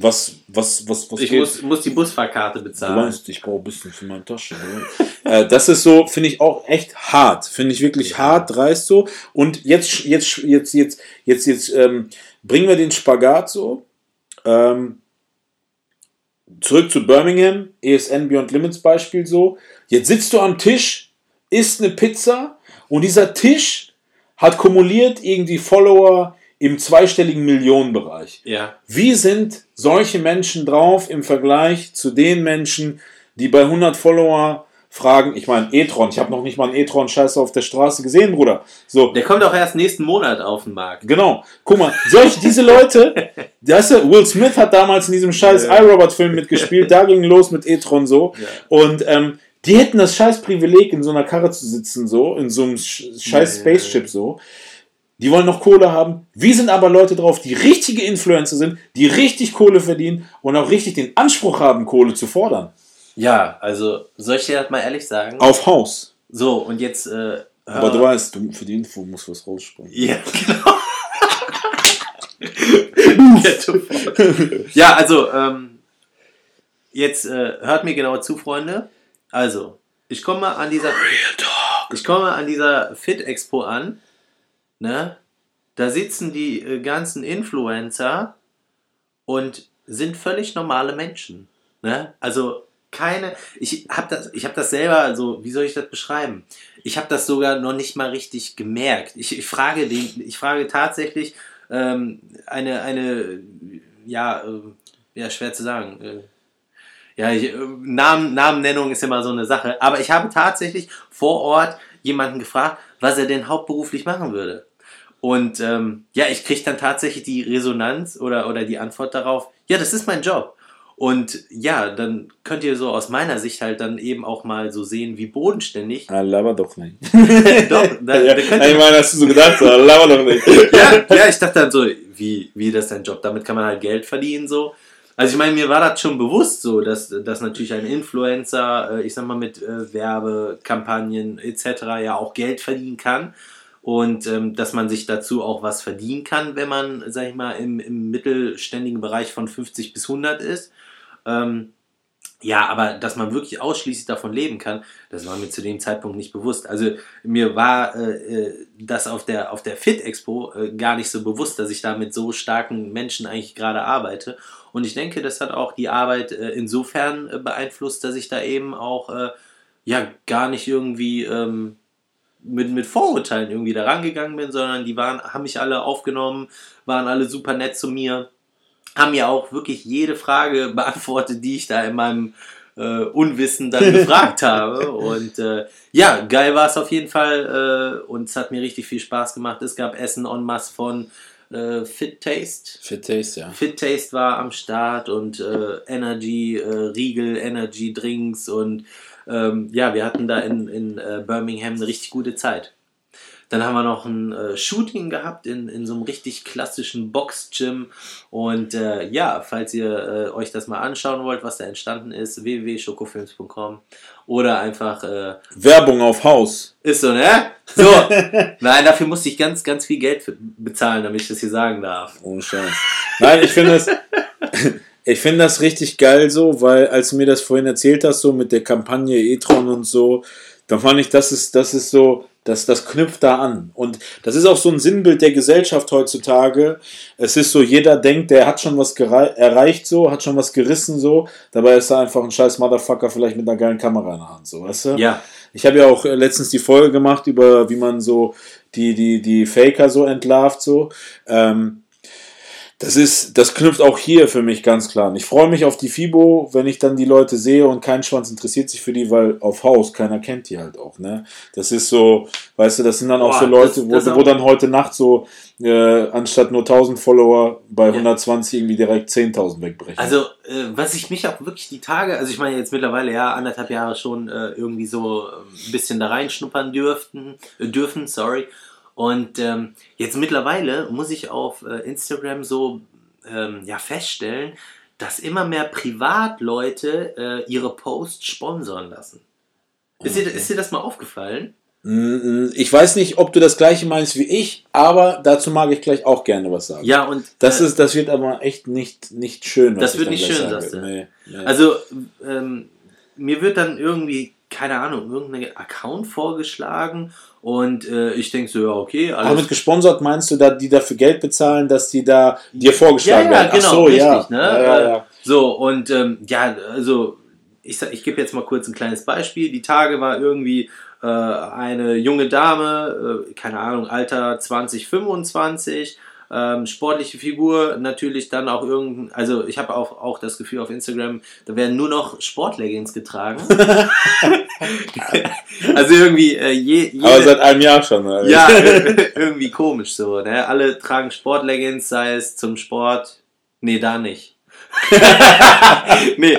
Speaker 1: was, was, was, was
Speaker 2: Ich
Speaker 1: geht.
Speaker 2: muss, muss die Busfahrkarte
Speaker 1: Du
Speaker 2: bezahlen.
Speaker 1: weißt, ich brauche ein bisschen für meine Tasche. Ne? äh, das ist so, finde ich auch echt hart. Finde ich wirklich hart, dreist so. Und jetzt, jetzt, jetzt, jetzt, jetzt, jetzt ähm, bringen wir den Spagat so. Ähm, zurück zu Birmingham, ESN Beyond Limits Beispiel so. Jetzt sitzt du am Tisch, isst eine Pizza und dieser Tisch hat kumuliert irgendwie Follower im zweistelligen Millionenbereich.
Speaker 2: Ja.
Speaker 1: Wie sind solche Menschen drauf im Vergleich zu den Menschen, die bei 100 Follower fragen, ich meine, e-tron, ich habe noch nicht mal einen e-tron-Scheiße auf der Straße gesehen, Bruder. So,
Speaker 2: Der kommt auch erst nächsten Monat auf den Markt.
Speaker 1: genau. Guck mal, solche, diese Leute, du, Will Smith hat damals in diesem scheiß iRobot-Film mitgespielt, da ging los mit e-tron so. Und ähm, die hätten das scheiß Privileg, in so einer Karre zu sitzen, so, in so einem sch- scheiß
Speaker 2: ja.
Speaker 1: Spaceship so. Die wollen noch Kohle haben. Wir sind aber Leute drauf, die richtige Influencer sind, die richtig Kohle verdienen und auch richtig den Anspruch haben, Kohle zu fordern.
Speaker 2: Ja, also soll ich dir das mal ehrlich sagen?
Speaker 1: Auf Haus.
Speaker 2: So, und jetzt. Äh,
Speaker 1: Aber du weißt, du, für die Info musst was rausspringen.
Speaker 2: Ja, genau. Ja, also, ähm, jetzt äh, hört mir genau zu, Freunde. Also, ich komme an dieser. Ich komme an dieser Fit Expo an. Ne? Da sitzen die äh, ganzen Influencer und sind völlig normale Menschen. Ne? Also keine, ich habe das, ich habe das selber, so, wie soll ich das beschreiben? Ich habe das sogar noch nicht mal richtig gemerkt. Ich, ich frage den, ich frage tatsächlich ähm, eine, eine, ja, äh, ja, schwer zu sagen. Äh, ja, ich, äh, Namen, Namennennung ist immer so eine Sache. Aber ich habe tatsächlich vor Ort jemanden gefragt, was er denn hauptberuflich machen würde. Und ähm, ja, ich kriege dann tatsächlich die Resonanz oder, oder die Antwort darauf, ja, das ist mein Job. Und ja, dann könnt ihr so aus meiner Sicht halt dann eben auch mal so sehen, wie bodenständig.
Speaker 1: Ah, laber doch nicht.
Speaker 2: Doch, da,
Speaker 1: ja,
Speaker 2: da könnt
Speaker 1: ich
Speaker 2: ihr,
Speaker 1: meine, hast du so gedacht, so, laber doch nicht.
Speaker 2: ja, ja, ich dachte dann so, wie, wie das dein Job? Damit kann man halt Geld verdienen so. Also ich meine, mir war das schon bewusst so, dass, dass natürlich ein Influencer, äh, ich sag mal, mit äh, Werbekampagnen etc. ja auch Geld verdienen kann. Und ähm, dass man sich dazu auch was verdienen kann, wenn man, sag ich mal, im, im mittelständigen Bereich von 50 bis 100 ist. Ähm, ja, aber dass man wirklich ausschließlich davon leben kann, das war mir zu dem Zeitpunkt nicht bewusst. Also mir war äh, äh, das auf der, auf der Fit Expo äh, gar nicht so bewusst, dass ich da mit so starken Menschen eigentlich gerade arbeite. Und ich denke, das hat auch die Arbeit äh, insofern äh, beeinflusst, dass ich da eben auch äh, ja gar nicht irgendwie ähm, mit, mit Vorurteilen irgendwie da rangegangen bin, sondern die waren, haben mich alle aufgenommen, waren alle super nett zu mir haben mir auch wirklich jede Frage beantwortet, die ich da in meinem äh, Unwissen dann gefragt habe. Und äh, ja, geil war es auf jeden Fall äh, und es hat mir richtig viel Spaß gemacht. Es gab Essen en masse von äh, Fit Taste.
Speaker 1: Fit Taste, ja.
Speaker 2: Fit Taste war am Start und äh, Energy, äh, Riegel, Energy Drinks und ähm, ja, wir hatten da in, in äh, Birmingham eine richtig gute Zeit. Dann haben wir noch ein äh, Shooting gehabt in, in so einem richtig klassischen Box-Gym. Und äh, ja, falls ihr äh, euch das mal anschauen wollt, was da entstanden ist, www.schokofilms.com oder einfach, äh,
Speaker 1: Werbung auf Haus.
Speaker 2: ist so, ne? So, nein, dafür musste ich ganz, ganz viel Geld bezahlen, damit ich das hier sagen darf.
Speaker 1: Ohne Scheiß. Nein, ich finde das, ich finde das richtig geil so, weil als du mir das vorhin erzählt hast, so mit der Kampagne e-tron und so, dann fand ich, das ist, das ist so, das, das knüpft da an. Und das ist auch so ein Sinnbild der Gesellschaft heutzutage. Es ist so, jeder denkt, der hat schon was erreicht, so, hat schon was gerissen, so. Dabei ist er einfach ein scheiß Motherfucker, vielleicht mit einer geilen Kamera in der Hand, so, weißt du?
Speaker 2: Ja,
Speaker 1: Ich habe ja auch äh, letztens die Folge gemacht über, wie man so die, die, die Faker so entlarvt, so. Ähm, Das ist, das knüpft auch hier für mich ganz klar. an. Ich freue mich auf die FIBO, wenn ich dann die Leute sehe und kein Schwanz interessiert sich für die, weil auf Haus keiner kennt die halt auch, ne? Das ist so, weißt du, das sind dann auch
Speaker 2: Boah,
Speaker 1: so Leute,
Speaker 2: das-
Speaker 1: wo,
Speaker 2: das
Speaker 1: wo
Speaker 2: auch-
Speaker 1: dann heute Nacht so äh, anstatt nur 1000 Follower bei 120 irgendwie direkt 10.000 wegbrechen.
Speaker 2: Also, äh, was ich mich auch wirklich die Tage, also ich meine jetzt mittlerweile ja anderthalb Jahre schon äh, irgendwie so äh, ein bisschen da reinschnuppern dürften, äh, dürfen, sorry. Und ähm, jetzt mittlerweile muss ich auf äh, Instagram so ähm, ja, feststellen, dass immer mehr Privatleute äh, ihre Posts sponsern lassen. Ist, dir, ist dir das mal aufgefallen?
Speaker 1: Mm, Ich weiß nicht, ob du das gleiche meinst wie ich, aber dazu mag ich gleich auch gerne was sagen.
Speaker 2: Ja, und
Speaker 1: Das,
Speaker 2: äh,
Speaker 1: ist, das wird aber echt nicht, nicht schön.
Speaker 2: Das wird nicht schön, sagst du.
Speaker 1: Nee, nee.
Speaker 2: Also, ähm, mir wird dann irgendwie, keine Ahnung, irgendein Account vorgeschlagen und äh, ich denke so, ja, okay,
Speaker 1: aber
Speaker 2: alles
Speaker 1: mit gesponsert meinst du, da, die dafür Geld bezahlen, dass die da dir vorgeschlagen
Speaker 2: ja, ja,
Speaker 1: werden?
Speaker 2: genau,
Speaker 1: Ach so,
Speaker 2: richtig,
Speaker 1: ja.
Speaker 2: Ne?
Speaker 1: ja, ja.
Speaker 2: So, und ähm, ja, also ich, ich gebe jetzt mal kurz ein kleines Beispiel. Die Tage war irgendwie äh, eine junge Dame, äh, keine Ahnung, Alter 20, 25, ähm, sportliche Figur, natürlich dann auch irgendein, also ich habe auch, auch das Gefühl auf Instagram, da werden nur noch Sportleggings getragen. also irgendwie äh, je, jede,
Speaker 1: Aber seit einem Jahr schon. Alter.
Speaker 2: ja, irgendwie komisch so. Ne? Alle tragen Sportleggings, sei es zum Sport. Nee, da nicht. nee,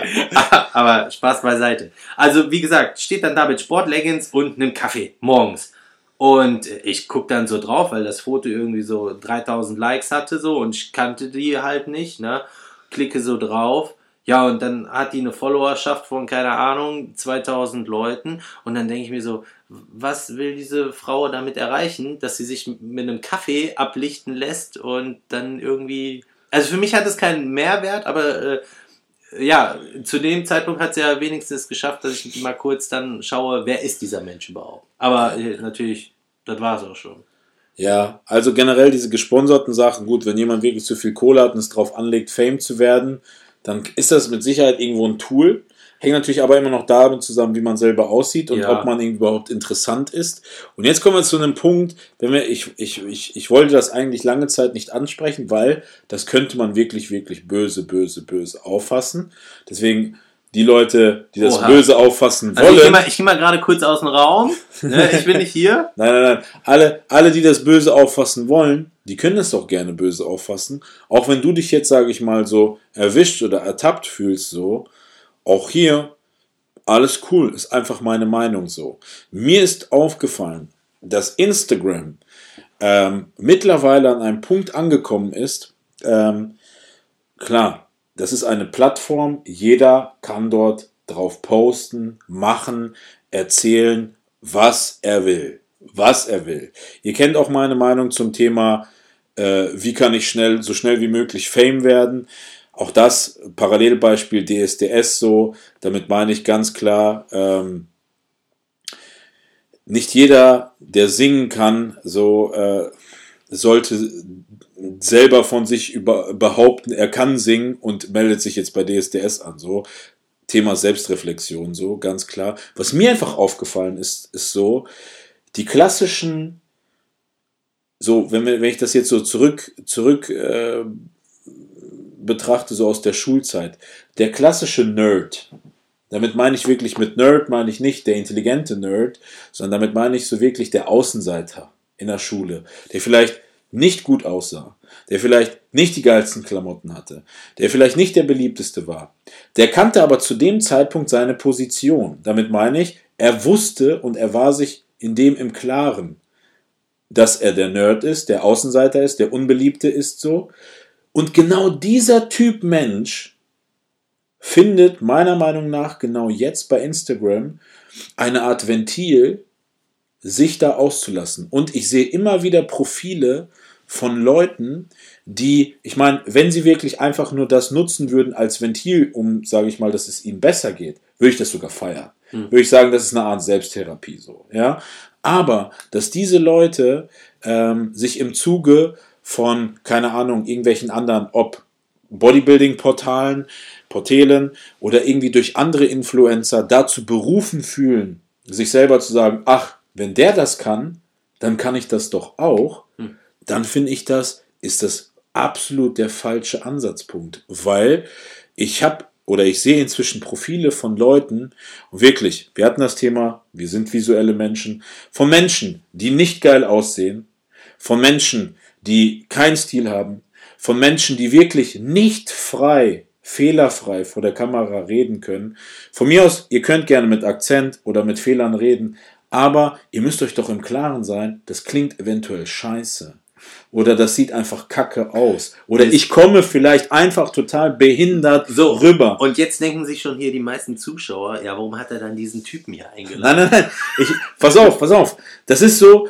Speaker 2: aber Spaß beiseite. Also, wie gesagt, steht dann da mit Sportleggings und einem Kaffee morgens. Und ich guck dann so drauf, weil das Foto irgendwie so 3000 Likes hatte so und ich kannte die halt nicht, ne? Klicke so drauf. Ja, und dann hat die eine Followerschaft von, keine Ahnung, 2000 Leuten. Und dann denke ich mir so, was will diese Frau damit erreichen, dass sie sich mit einem Kaffee ablichten lässt und dann irgendwie. Also für mich hat es keinen Mehrwert, aber äh, ja, zu dem Zeitpunkt hat sie ja wenigstens geschafft, dass ich mal kurz dann schaue, wer ist dieser Mensch überhaupt. Aber äh, natürlich, das war es auch schon.
Speaker 1: Ja, also generell diese gesponserten Sachen, gut, wenn jemand wirklich zu viel Kohle hat und es drauf anlegt, Fame zu werden, dann ist das mit Sicherheit irgendwo ein Tool. Hängt natürlich aber immer noch damit zusammen, wie man selber aussieht und
Speaker 2: Ja.
Speaker 1: ob man überhaupt interessant ist. Und jetzt kommen wir zu einem Punkt, wenn wir, ich, ich, ich, ich wollte das eigentlich lange Zeit nicht ansprechen, weil das könnte man wirklich, wirklich böse, böse, böse auffassen. Deswegen die Leute, die das
Speaker 2: Oha.
Speaker 1: böse auffassen
Speaker 2: Also ich
Speaker 1: wollen.
Speaker 2: gehe mal, ich geh mal gerade kurz aus dem Raum. Ne? Ich bin nicht hier.
Speaker 1: Nein, nein, nein. Alle, alle, die das böse auffassen wollen, die können es doch gerne böse auffassen. Auch wenn du dich jetzt, sage ich mal, so erwischt oder ertappt fühlst, so. Auch hier, alles cool, ist einfach meine Meinung so. Mir ist aufgefallen, dass Instagram ähm, mittlerweile an einem Punkt angekommen ist. Ähm, klar, das ist eine Plattform, jeder kann dort drauf posten, machen, erzählen, was er will. Was er will. Ihr kennt auch meine Meinung zum Thema, äh, wie kann ich schnell, so schnell wie möglich Fame werden. Auch das Parallelbeispiel DSDS so. Damit meine ich ganz klar, ähm, nicht jeder, der singen kann, so äh, sollte selber von sich über, behaupten, er kann singen und meldet sich jetzt bei DSDS an. So Thema Selbstreflexion, so ganz klar. Was mir einfach aufgefallen ist, ist so die klassischen, so wenn, wir, wenn ich das jetzt so zurück zurück äh, betrachte, so aus der Schulzeit, der klassische Nerd. Damit meine ich wirklich mit Nerd, meine ich nicht der intelligente Nerd, sondern damit meine ich so wirklich der Außenseiter in der Schule, der vielleicht nicht gut aussah, der vielleicht nicht die geilsten Klamotten hatte, der vielleicht nicht der beliebteste war. Der kannte aber zu dem Zeitpunkt seine Position. Damit meine ich, er wusste und er war sich in dem im Klaren, dass er der Nerd ist, der Außenseiter ist, der Unbeliebte ist so. Und genau dieser Typ Mensch findet meiner Meinung nach genau jetzt bei Instagram eine Art Ventil, sich da auszulassen. Und ich sehe immer wieder Profile von Leuten, die, ich meine, wenn sie wirklich einfach nur das nutzen würden als Ventil, um, sage ich mal, dass es ihnen besser geht, würde ich das sogar feiern. Würde ich sagen, das ist eine Art Selbsttherapie so, ja. Aber, dass diese Leute ähm, sich im Zuge von, keine Ahnung, irgendwelchen anderen, ob Bodybuilding-Portalen, Portalen oder irgendwie durch andere Influencer dazu berufen fühlen, sich selber zu sagen, ach, wenn der das kann, dann kann ich das doch auch, dann finde ich das, ist das absolut der falsche Ansatzpunkt, weil ich habe oder ich sehe inzwischen Profile von Leuten, und wirklich, wir hatten das Thema, wir sind visuelle Menschen, von Menschen, die nicht geil aussehen, von Menschen, die keinen Stil haben, von Menschen, die wirklich nicht frei, fehlerfrei vor der Kamera reden können. Von mir aus, ihr könnt gerne mit Akzent oder mit Fehlern reden, aber ihr müsst euch doch im Klaren sein, das klingt eventuell scheiße. Oder das sieht einfach kacke aus. Oder ich komme vielleicht einfach total behindert
Speaker 2: So,
Speaker 1: rüber.
Speaker 2: Und jetzt denken sich schon hier die meisten Zuschauer, ja, warum hat er dann diesen Typen hier eingeladen?
Speaker 1: Nein, nein, nein. Ich, pass auf, pass auf. Das ist so.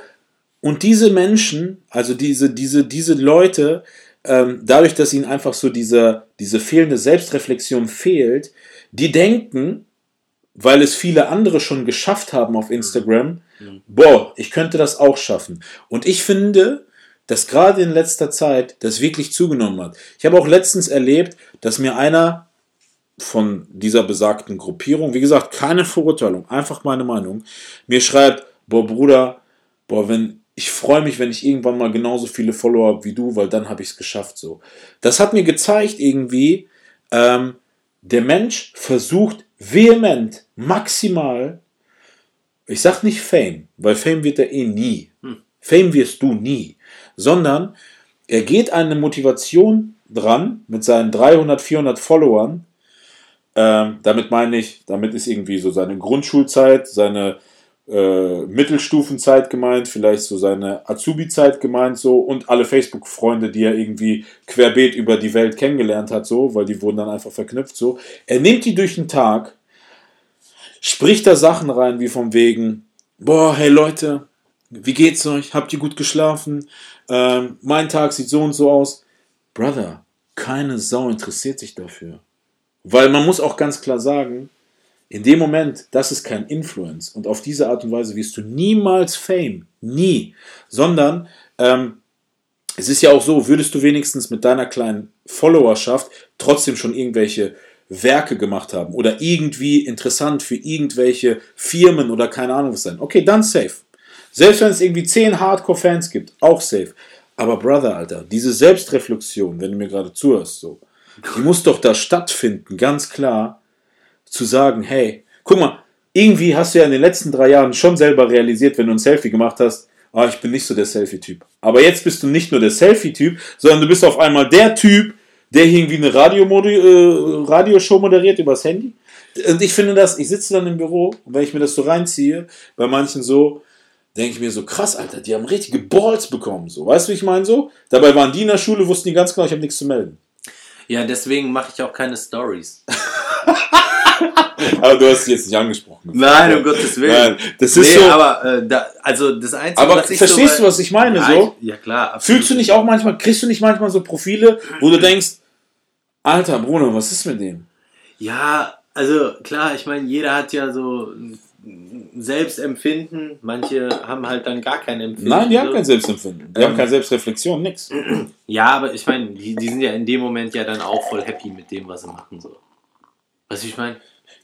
Speaker 1: Und diese Menschen, also diese, diese, diese Leute, ähm, dadurch, dass ihnen einfach so diese, diese fehlende Selbstreflexion fehlt, die denken, weil es viele andere schon geschafft haben auf Instagram, boah, ich könnte das auch schaffen. Und ich finde, dass gerade in letzter Zeit das wirklich zugenommen hat. Ich habe auch letztens erlebt, dass mir einer von dieser besagten Gruppierung, wie gesagt, keine Verurteilung, einfach meine Meinung, mir schreibt, boah Bruder, boah, wenn ich freue mich, wenn ich irgendwann mal genauso viele Follower habe wie du, weil dann habe ich es geschafft so. Das hat mir gezeigt irgendwie, ähm, der Mensch versucht vehement, maximal, ich sag nicht Fame, weil Fame wird er eh nie. Fame wirst du nie, sondern er geht eine Motivation dran mit seinen 300, 400 Followern. Ähm, damit meine ich, damit ist irgendwie so seine Grundschulzeit, seine äh, Mittelstufenzeit gemeint, vielleicht so seine Azubi-Zeit gemeint, so und alle Facebook-Freunde, die er irgendwie querbeet über die Welt kennengelernt hat, so, weil die wurden dann einfach verknüpft, so. Er nimmt die durch den Tag, spricht da Sachen rein, wie vom wegen, boah, hey Leute, wie geht's euch? Habt ihr gut geschlafen? Ähm, mein Tag sieht so und so aus. Brother, keine Sau interessiert sich dafür. Weil man muss auch ganz klar sagen, in dem Moment, das ist kein Influence. Und auf diese Art und Weise wirst du niemals Fame. Nie. Sondern, ähm, es ist ja auch so, würdest du wenigstens mit deiner kleinen Followerschaft trotzdem schon irgendwelche Werke gemacht haben oder irgendwie interessant für irgendwelche Firmen oder keine Ahnung was sein. Okay, dann safe. Selbst wenn es irgendwie 10 Hardcore-Fans gibt, auch safe. Aber Brother, Alter, diese Selbstreflexion, wenn du mir gerade zuhörst, so, die muss doch da stattfinden, ganz klar, zu sagen, hey, guck mal, irgendwie hast du ja in den letzten drei Jahren schon selber realisiert, wenn du ein Selfie gemacht hast, ah, ich bin nicht so der Selfie-Typ. Aber jetzt bist du nicht nur der Selfie-Typ, sondern du bist auf einmal der Typ, der irgendwie eine Radiomodi äh, Radioshow moderiert übers Handy. Und ich finde das, ich sitze dann im Büro und wenn ich mir das so reinziehe, bei manchen so, denke ich mir so, krass, Alter, die haben richtige Balls bekommen. So, weißt du, wie ich meine so? Dabei waren die in der Schule, wussten die ganz genau, ich habe nichts zu melden.
Speaker 2: Ja, deswegen mache ich auch keine Stories.
Speaker 1: Aber du hast sie jetzt nicht angesprochen.
Speaker 2: Nein, um Gottes Willen.
Speaker 1: Nein, das
Speaker 2: Nee,
Speaker 1: ist so.
Speaker 2: aber äh, da, also das Einzige,
Speaker 1: Aber
Speaker 2: was ich
Speaker 1: verstehst
Speaker 2: so,
Speaker 1: du, was ich meine?
Speaker 2: ja,
Speaker 1: so?
Speaker 2: Ja, klar. absolut.
Speaker 1: Fühlst du nicht auch manchmal, kriegst du nicht manchmal so Profile, wo du denkst, Alter, Bruno, was ist mit dem?
Speaker 2: Ja, also klar, ich meine, jeder hat ja so ein Selbstempfinden. Manche haben halt dann gar kein Empfinden.
Speaker 1: Nein, die haben
Speaker 2: so.
Speaker 1: kein Selbstempfinden. Die
Speaker 2: Ähm.
Speaker 1: haben keine Selbstreflexion, nix.
Speaker 2: Ja, aber ich meine, die, die sind ja in dem Moment ja dann auch voll happy mit dem, was sie machen. So. Weißt du, wie ich meine?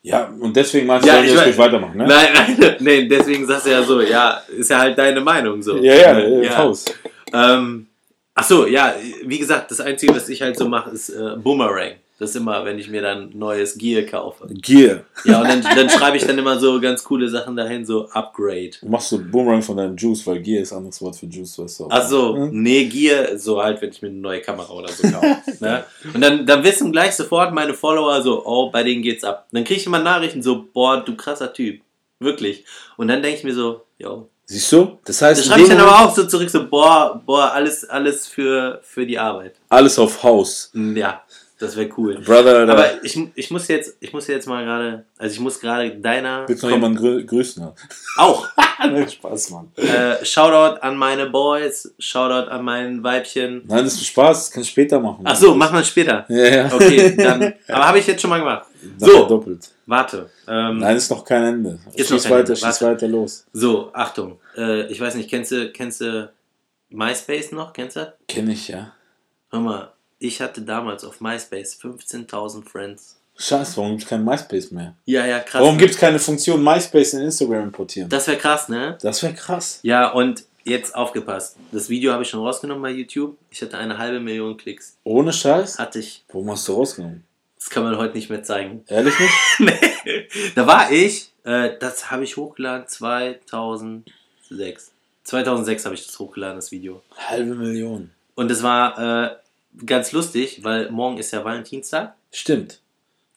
Speaker 1: Ja, und deswegen meinst du,
Speaker 2: Ja, ich
Speaker 1: das ruhig weitermachen, ne?
Speaker 2: Nein, nein, nein, deswegen sagst du ja so, ja, ist ja halt deine Meinung so.
Speaker 1: Ja, ja,
Speaker 2: ja.
Speaker 1: ja. Haus.
Speaker 2: Ähm, ach so, ja, wie gesagt, das Einzige, was ich halt so mache, ist äh, Boomerang. Das ist immer, wenn ich mir dann neues Gear kaufe.
Speaker 1: Gear.
Speaker 2: Ja, und dann, dann schreibe ich dann immer so ganz coole Sachen dahin, so Upgrade.
Speaker 1: Du machst so Boomerang von deinem Juice, weil Gear ist ein anderes Wort für Juice, weißt du.
Speaker 2: Ach so,
Speaker 1: Hm?
Speaker 2: nee, Gear, so halt, wenn ich mir eine neue Kamera oder so kaufe. ne? Und dann, dann wissen gleich sofort meine Follower so, oh, bei denen geht's ab. Dann kriege ich immer Nachrichten so, boah, du krasser Typ. Wirklich. Und dann denke ich mir so, yo.
Speaker 1: Siehst du? Das heißt,
Speaker 2: Da
Speaker 1: in
Speaker 2: schreibe ich dann aber auch so zurück, so, boah, boah, alles, alles für, für die Arbeit.
Speaker 1: alles auf Haus.
Speaker 2: Hm, Ja, das wäre cool.
Speaker 1: Brother, Alter.
Speaker 2: Aber ich, ich muss jetzt, ich muss jetzt mal gerade, also ich muss gerade deiner.
Speaker 1: Willst du noch jemanden grü grüßen?
Speaker 2: Auch.
Speaker 1: Nein, Spaß, Mann.
Speaker 2: Äh, Shoutout an meine Boys, Shoutout an mein Weibchen.
Speaker 1: Nein, das ist Spaß, das kannst du später machen.
Speaker 2: Ach so, mach mal später.
Speaker 1: Ja, ja.
Speaker 2: Okay, dann. Aber habe ich jetzt schon mal gemacht. So,
Speaker 1: Doppelt.
Speaker 2: warte. Ähm,
Speaker 1: Nein, ist noch kein Ende.
Speaker 2: Ist noch
Speaker 1: schieß
Speaker 2: kein
Speaker 1: weiter,
Speaker 2: Ende.
Speaker 1: schieß weiter los.
Speaker 2: so, Achtung. Äh, ich weiß nicht, kennst du, kennst du MySpace noch? Kennst du?
Speaker 1: Kenn ich, ja.
Speaker 2: Hör mal, ich hatte damals auf MySpace 15.000 Friends.
Speaker 1: Scheiße, warum gibt es kein MySpace mehr?
Speaker 2: Ja, ja, krass.
Speaker 1: Warum gibt es keine Funktion MySpace in Instagram importieren?
Speaker 2: das wäre krass, ne?
Speaker 1: Das wäre krass.
Speaker 2: Ja, und jetzt aufgepasst. Das Video habe ich schon rausgenommen bei YouTube. Ich hatte eine halbe Million Klicks.
Speaker 1: Ohne Scheiß?
Speaker 2: Hatte ich.
Speaker 1: Wo hast du rausgenommen?
Speaker 2: Das kann man heute nicht mehr zeigen.
Speaker 1: Ehrlich nicht?
Speaker 2: Nee. da war ich, äh, das habe ich hochgeladen 2006. 2006 habe ich das hochgeladen, das Video.
Speaker 1: Halbe Million.
Speaker 2: Und es war äh, ganz lustig, weil morgen ist ja Valentinstag.
Speaker 1: Stimmt.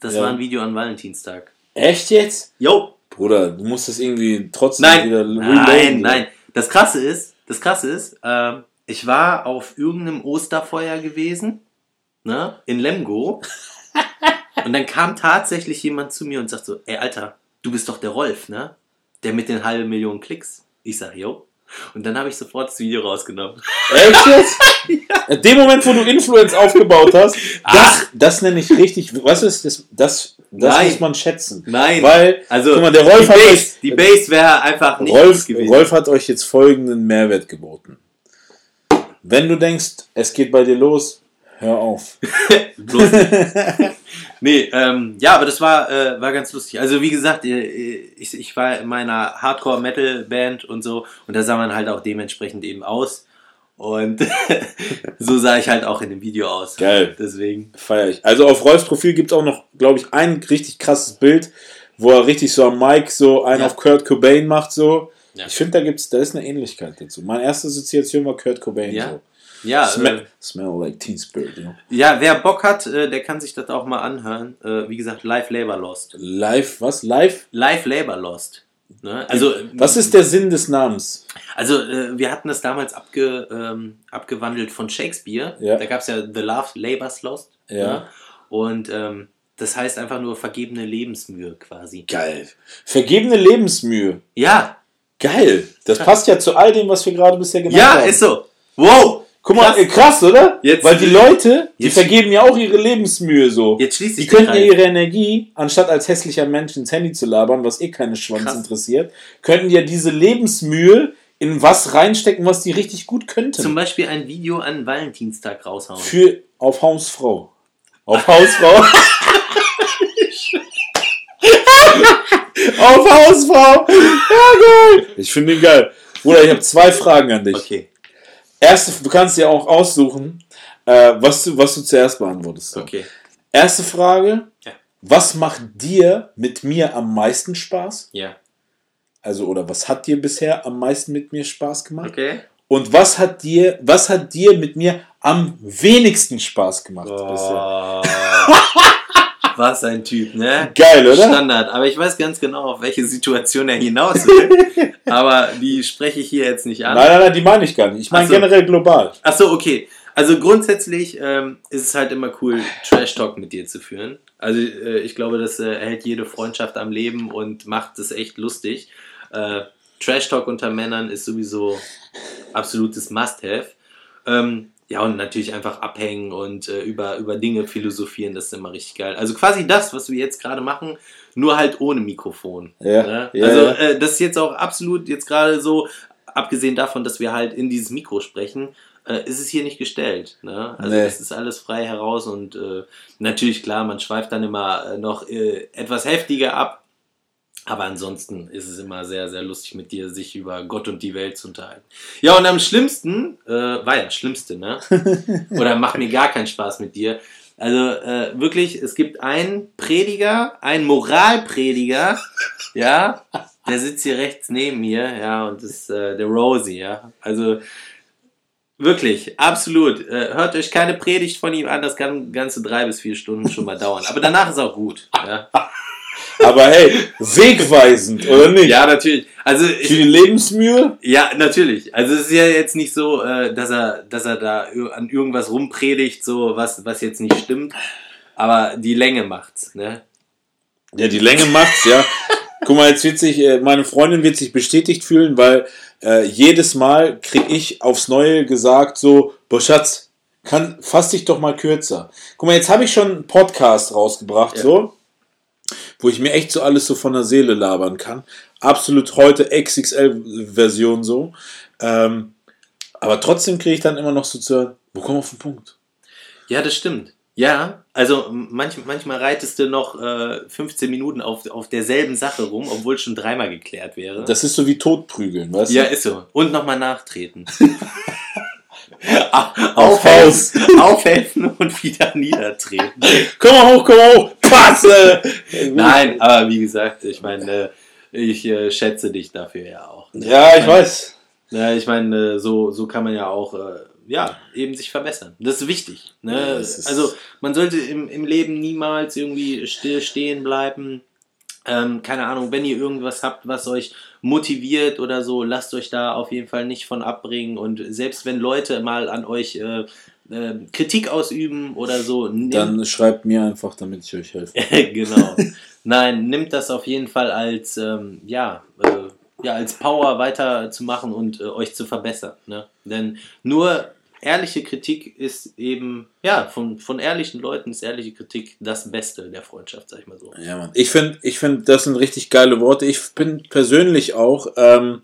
Speaker 2: Das
Speaker 1: Ja.
Speaker 2: war ein Video an Valentinstag.
Speaker 1: Echt jetzt?
Speaker 2: Jo!
Speaker 1: Bruder, du musst das irgendwie trotzdem
Speaker 2: Nein,
Speaker 1: wieder
Speaker 2: nein,
Speaker 1: reloaden.
Speaker 2: nein. Das Krasse ist, das Krasse ist, ähm, ich war auf irgendeinem Osterfeuer gewesen, ne, in Lemgo. und dann kam tatsächlich jemand zu mir und sagt so, ey Alter, du bist doch der Rolf, ne? Der mit den halben Millionen Klicks. Ich sag, jo. Und dann habe ich sofort das Video rausgenommen.
Speaker 1: Echt jetzt? In dem Moment, wo du Influence aufgebaut hast, das,
Speaker 2: Ach.
Speaker 1: das nenne ich richtig. Was ist das? Das, das
Speaker 2: Nein.
Speaker 1: muss man schätzen.
Speaker 2: Nein.
Speaker 1: Weil,
Speaker 2: Also,
Speaker 1: guck mal, der Rolf
Speaker 2: die
Speaker 1: hat
Speaker 2: Base,
Speaker 1: euch,
Speaker 2: die Base wäre einfach nicht
Speaker 1: Rolf,
Speaker 2: gewesen.
Speaker 1: Rolf hat euch jetzt folgenden Mehrwert geboten. Wenn du denkst, es geht bei dir los, hör auf.
Speaker 2: Bloß nicht. nee, ähm, ja, aber das war, äh, war ganz lustig. Also wie gesagt, äh, ich, ich war in meiner Hardcore-Metal-Band und so und da sah man halt auch dementsprechend eben aus. Und so sah ich halt auch in dem Video aus.
Speaker 1: Geil.
Speaker 2: Deswegen.
Speaker 1: Feier ich. Also auf Rolfs Profil gibt es auch noch, glaube ich, ein richtig krasses Bild, wo er richtig so am Mic so einen
Speaker 2: Ja.
Speaker 1: auf Kurt Cobain macht so.
Speaker 2: Ja.
Speaker 1: Ich finde, da gibt's, da ist eine Ähnlichkeit dazu. Meine erste Assoziation war Kurt Cobain
Speaker 2: Ja.
Speaker 1: so.
Speaker 2: Ja,
Speaker 1: Smell,
Speaker 2: äh,
Speaker 1: smell like Teen Spirit, know.
Speaker 2: ja, wer Bock hat, äh, der kann sich das auch mal anhören. Äh, wie gesagt, Live Labor Lost.
Speaker 1: Live, was? Live?
Speaker 2: Live Labor Lost. Ne? Also,
Speaker 1: Was ist der Sinn des Namens?
Speaker 2: Also, äh, wir hatten das damals abge, ähm, abgewandelt von Shakespeare.
Speaker 1: Ja.
Speaker 2: Da gab es ja The Love Labour's Lost.
Speaker 1: Ja.
Speaker 2: Ne? Und ähm, das heißt einfach nur vergebene Lebensmühe quasi.
Speaker 1: Geil. Vergebene Lebensmühe.
Speaker 2: Ja,
Speaker 1: Geil. Das passt ja zu all dem, was wir gerade bisher genannt
Speaker 2: ja,
Speaker 1: haben.
Speaker 2: ist so. Wow!
Speaker 1: Guck mal,
Speaker 2: Krass.
Speaker 1: krass, oder?
Speaker 2: Jetzt-
Speaker 1: Weil die Leute, die vergeben ja auch ihre Lebensmühe so.
Speaker 2: Jetzt schließt
Speaker 1: Die
Speaker 2: sich der
Speaker 1: könnten ja ihre Energie, anstatt als hässlicher Mensch ins Handy zu labern, was eh keine Schwanz
Speaker 2: Krass.
Speaker 1: interessiert, könnten ja diese Lebensmühe in was reinstecken, was die richtig gut könnten.
Speaker 2: Zum Beispiel ein Video an Valentinstag raushauen.
Speaker 1: Für auf Hausfrau. Auf Hausfrau. auf Hausfrau. Ja, geil. Ich finde ihn geil. Bruder, ich habe zwei Fragen an dich.
Speaker 2: Okay,
Speaker 1: Erste, du kannst dir auch aussuchen, äh, was, du, was du zuerst beantwortest. So.
Speaker 2: okay.
Speaker 1: Erste Frage.
Speaker 2: Ja.
Speaker 1: Was macht dir mit mir am meisten Spaß?
Speaker 2: Ja.
Speaker 1: Also, oder was hat dir bisher am meisten mit mir Spaß gemacht?
Speaker 2: Okay.
Speaker 1: Und was hat dir, was hat dir mit mir am wenigsten Spaß gemacht bisher?
Speaker 2: Was ein Typ, ne?
Speaker 1: Geil, oder?
Speaker 2: Standard. Aber ich weiß ganz genau, auf welche Situation er hinaus will. Aber die spreche ich hier jetzt nicht an.
Speaker 1: Nein, nein, nein, die meine ich gar nicht. Ich meine
Speaker 2: so.
Speaker 1: generell global.
Speaker 2: Ach so, okay. Also grundsätzlich ähm, ist es halt immer cool, Trash Talk mit dir zu führen. Also äh, ich glaube, das äh, hält jede Freundschaft am Leben und macht es echt lustig. Äh, Trash Talk unter Männern ist sowieso absolutes Must-Have. Ähm, ja, und natürlich einfach abhängen und äh, über, über Dinge philosophieren, das ist immer richtig geil. Also quasi das, was wir jetzt gerade machen, nur halt ohne Mikrofon.
Speaker 1: Ja,
Speaker 2: Ne?
Speaker 1: ja,
Speaker 2: also. Äh, das ist jetzt auch absolut jetzt gerade so, abgesehen davon, dass wir halt in dieses Mikro sprechen, äh, ist es hier nicht gestellt. Ne? Also
Speaker 1: Nee.
Speaker 2: das ist alles frei heraus und äh, natürlich klar, man schweift dann immer äh, noch äh, etwas heftiger ab. Aber ansonsten ist es immer sehr, sehr lustig mit dir, sich über Gott und die Welt zu unterhalten. Ja, und am schlimmsten, äh, war ja das Schlimmste, ne? Oder macht mir gar keinen Spaß mit dir. Also äh, wirklich, es gibt einen Prediger, einen Moralprediger, ja, der sitzt hier rechts neben mir, ja, und das ist äh, der Rosie, ja. Also wirklich, absolut. Äh, hört euch keine Predigt von ihm an, das kann ganze drei bis vier Stunden schon mal dauern. Aber danach ist auch gut. Ja,
Speaker 1: Aber hey, wegweisend, oder nicht?
Speaker 2: ja natürlich. Also
Speaker 1: Für
Speaker 2: ich,
Speaker 1: die Lebensmühe?
Speaker 2: Ja, natürlich. Also es ist ja jetzt nicht so, äh, dass er, dass er da an irgendwas rumpredigt, so was, was jetzt nicht stimmt. Aber die Länge macht's, ne?
Speaker 1: Ja, die Länge macht's, ja. Guck mal, jetzt wird sich, äh, meine Freundin wird sich bestätigt fühlen, weil äh, jedes Mal krieg ich aufs Neue gesagt so, boah Schatz, kann, fass dich doch mal kürzer. Guck mal, jetzt habe ich schon einen Podcast rausgebracht,
Speaker 2: Ja.
Speaker 1: so, wo ich mir echt so alles so von der Seele labern kann. Absolut heute XXL-Version so. Ähm, aber trotzdem kriege ich dann immer noch so zu hören, wo komm auf den Punkt?
Speaker 2: Ja, das stimmt. Ja, also manch, manchmal reitest du noch äh, 15 Minuten auf, auf derselben Sache rum, obwohl es schon dreimal geklärt wäre.
Speaker 1: Das ist so wie Totprügeln, weißt
Speaker 2: ja,
Speaker 1: du?
Speaker 2: ist so. Und nochmal nachtreten.
Speaker 1: Auf
Speaker 2: aufhelfen, aufhelfen und wieder niedertreten.
Speaker 1: Komm mal hoch, komm mal hoch! Passe!
Speaker 2: Nein, aber wie gesagt, ich meine, äh, ich äh, schätze dich dafür ja auch. ne?
Speaker 1: Ja, ich weiß.
Speaker 2: Ja, ich meine, äh, so, so kann man ja auch äh, ja, eben sich verbessern. Das ist wichtig. Ne?
Speaker 1: Ja, ist-
Speaker 2: also man sollte im, im Leben niemals irgendwie still stehen bleiben. Ähm, keine Ahnung, wenn ihr irgendwas habt, was euch motiviert oder so, lasst euch da auf jeden Fall nicht von abbringen. Und selbst wenn Leute mal an euch äh, äh, Kritik ausüben oder so, nehmt-
Speaker 1: Dann schreibt mir einfach, damit ich euch helfe.
Speaker 2: genau. Nein, nimmt das auf jeden Fall als, ähm, ja, äh, ja, als Power weiterzumachen und äh, euch zu verbessern. Ne? Denn nur ehrliche Kritik ist eben, ja, von, von ehrlichen Leuten ist ehrliche Kritik das Beste der Freundschaft, sag ich mal so.
Speaker 1: Ja, Mann. Ich finde, ich find, das sind richtig geile Worte. Ich bin persönlich auch ähm,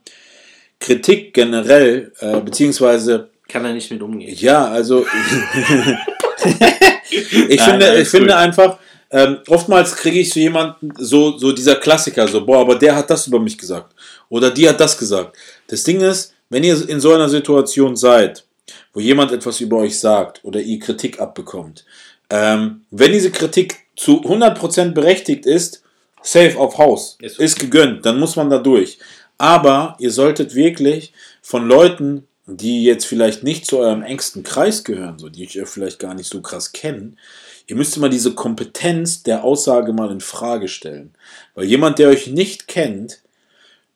Speaker 1: Kritik generell, äh, beziehungsweise
Speaker 2: Kann er nicht mit umgehen.
Speaker 1: Ja, also ich
Speaker 2: Nein,
Speaker 1: finde, ich finde
Speaker 2: gut.
Speaker 1: einfach, ähm, oftmals kriege ich so jemanden, so, so dieser Klassiker, so, boah, aber der hat das über mich gesagt. Oder die hat das gesagt. Das Ding ist, wenn ihr in so einer Situation seid, wo jemand etwas über euch sagt oder ihr Kritik abbekommt, ähm, wenn diese Kritik zu 100% berechtigt ist, safe auf Haus,
Speaker 2: Ist
Speaker 1: ist,
Speaker 2: so.
Speaker 1: gegönnt, dann muss man da durch. Aber ihr solltet wirklich von Leuten, die jetzt vielleicht nicht zu eurem engsten Kreis gehören, so die euch vielleicht gar nicht so krass kennen, ihr müsst immer diese Kompetenz der Aussage mal in Frage stellen. Weil jemand, der euch nicht kennt,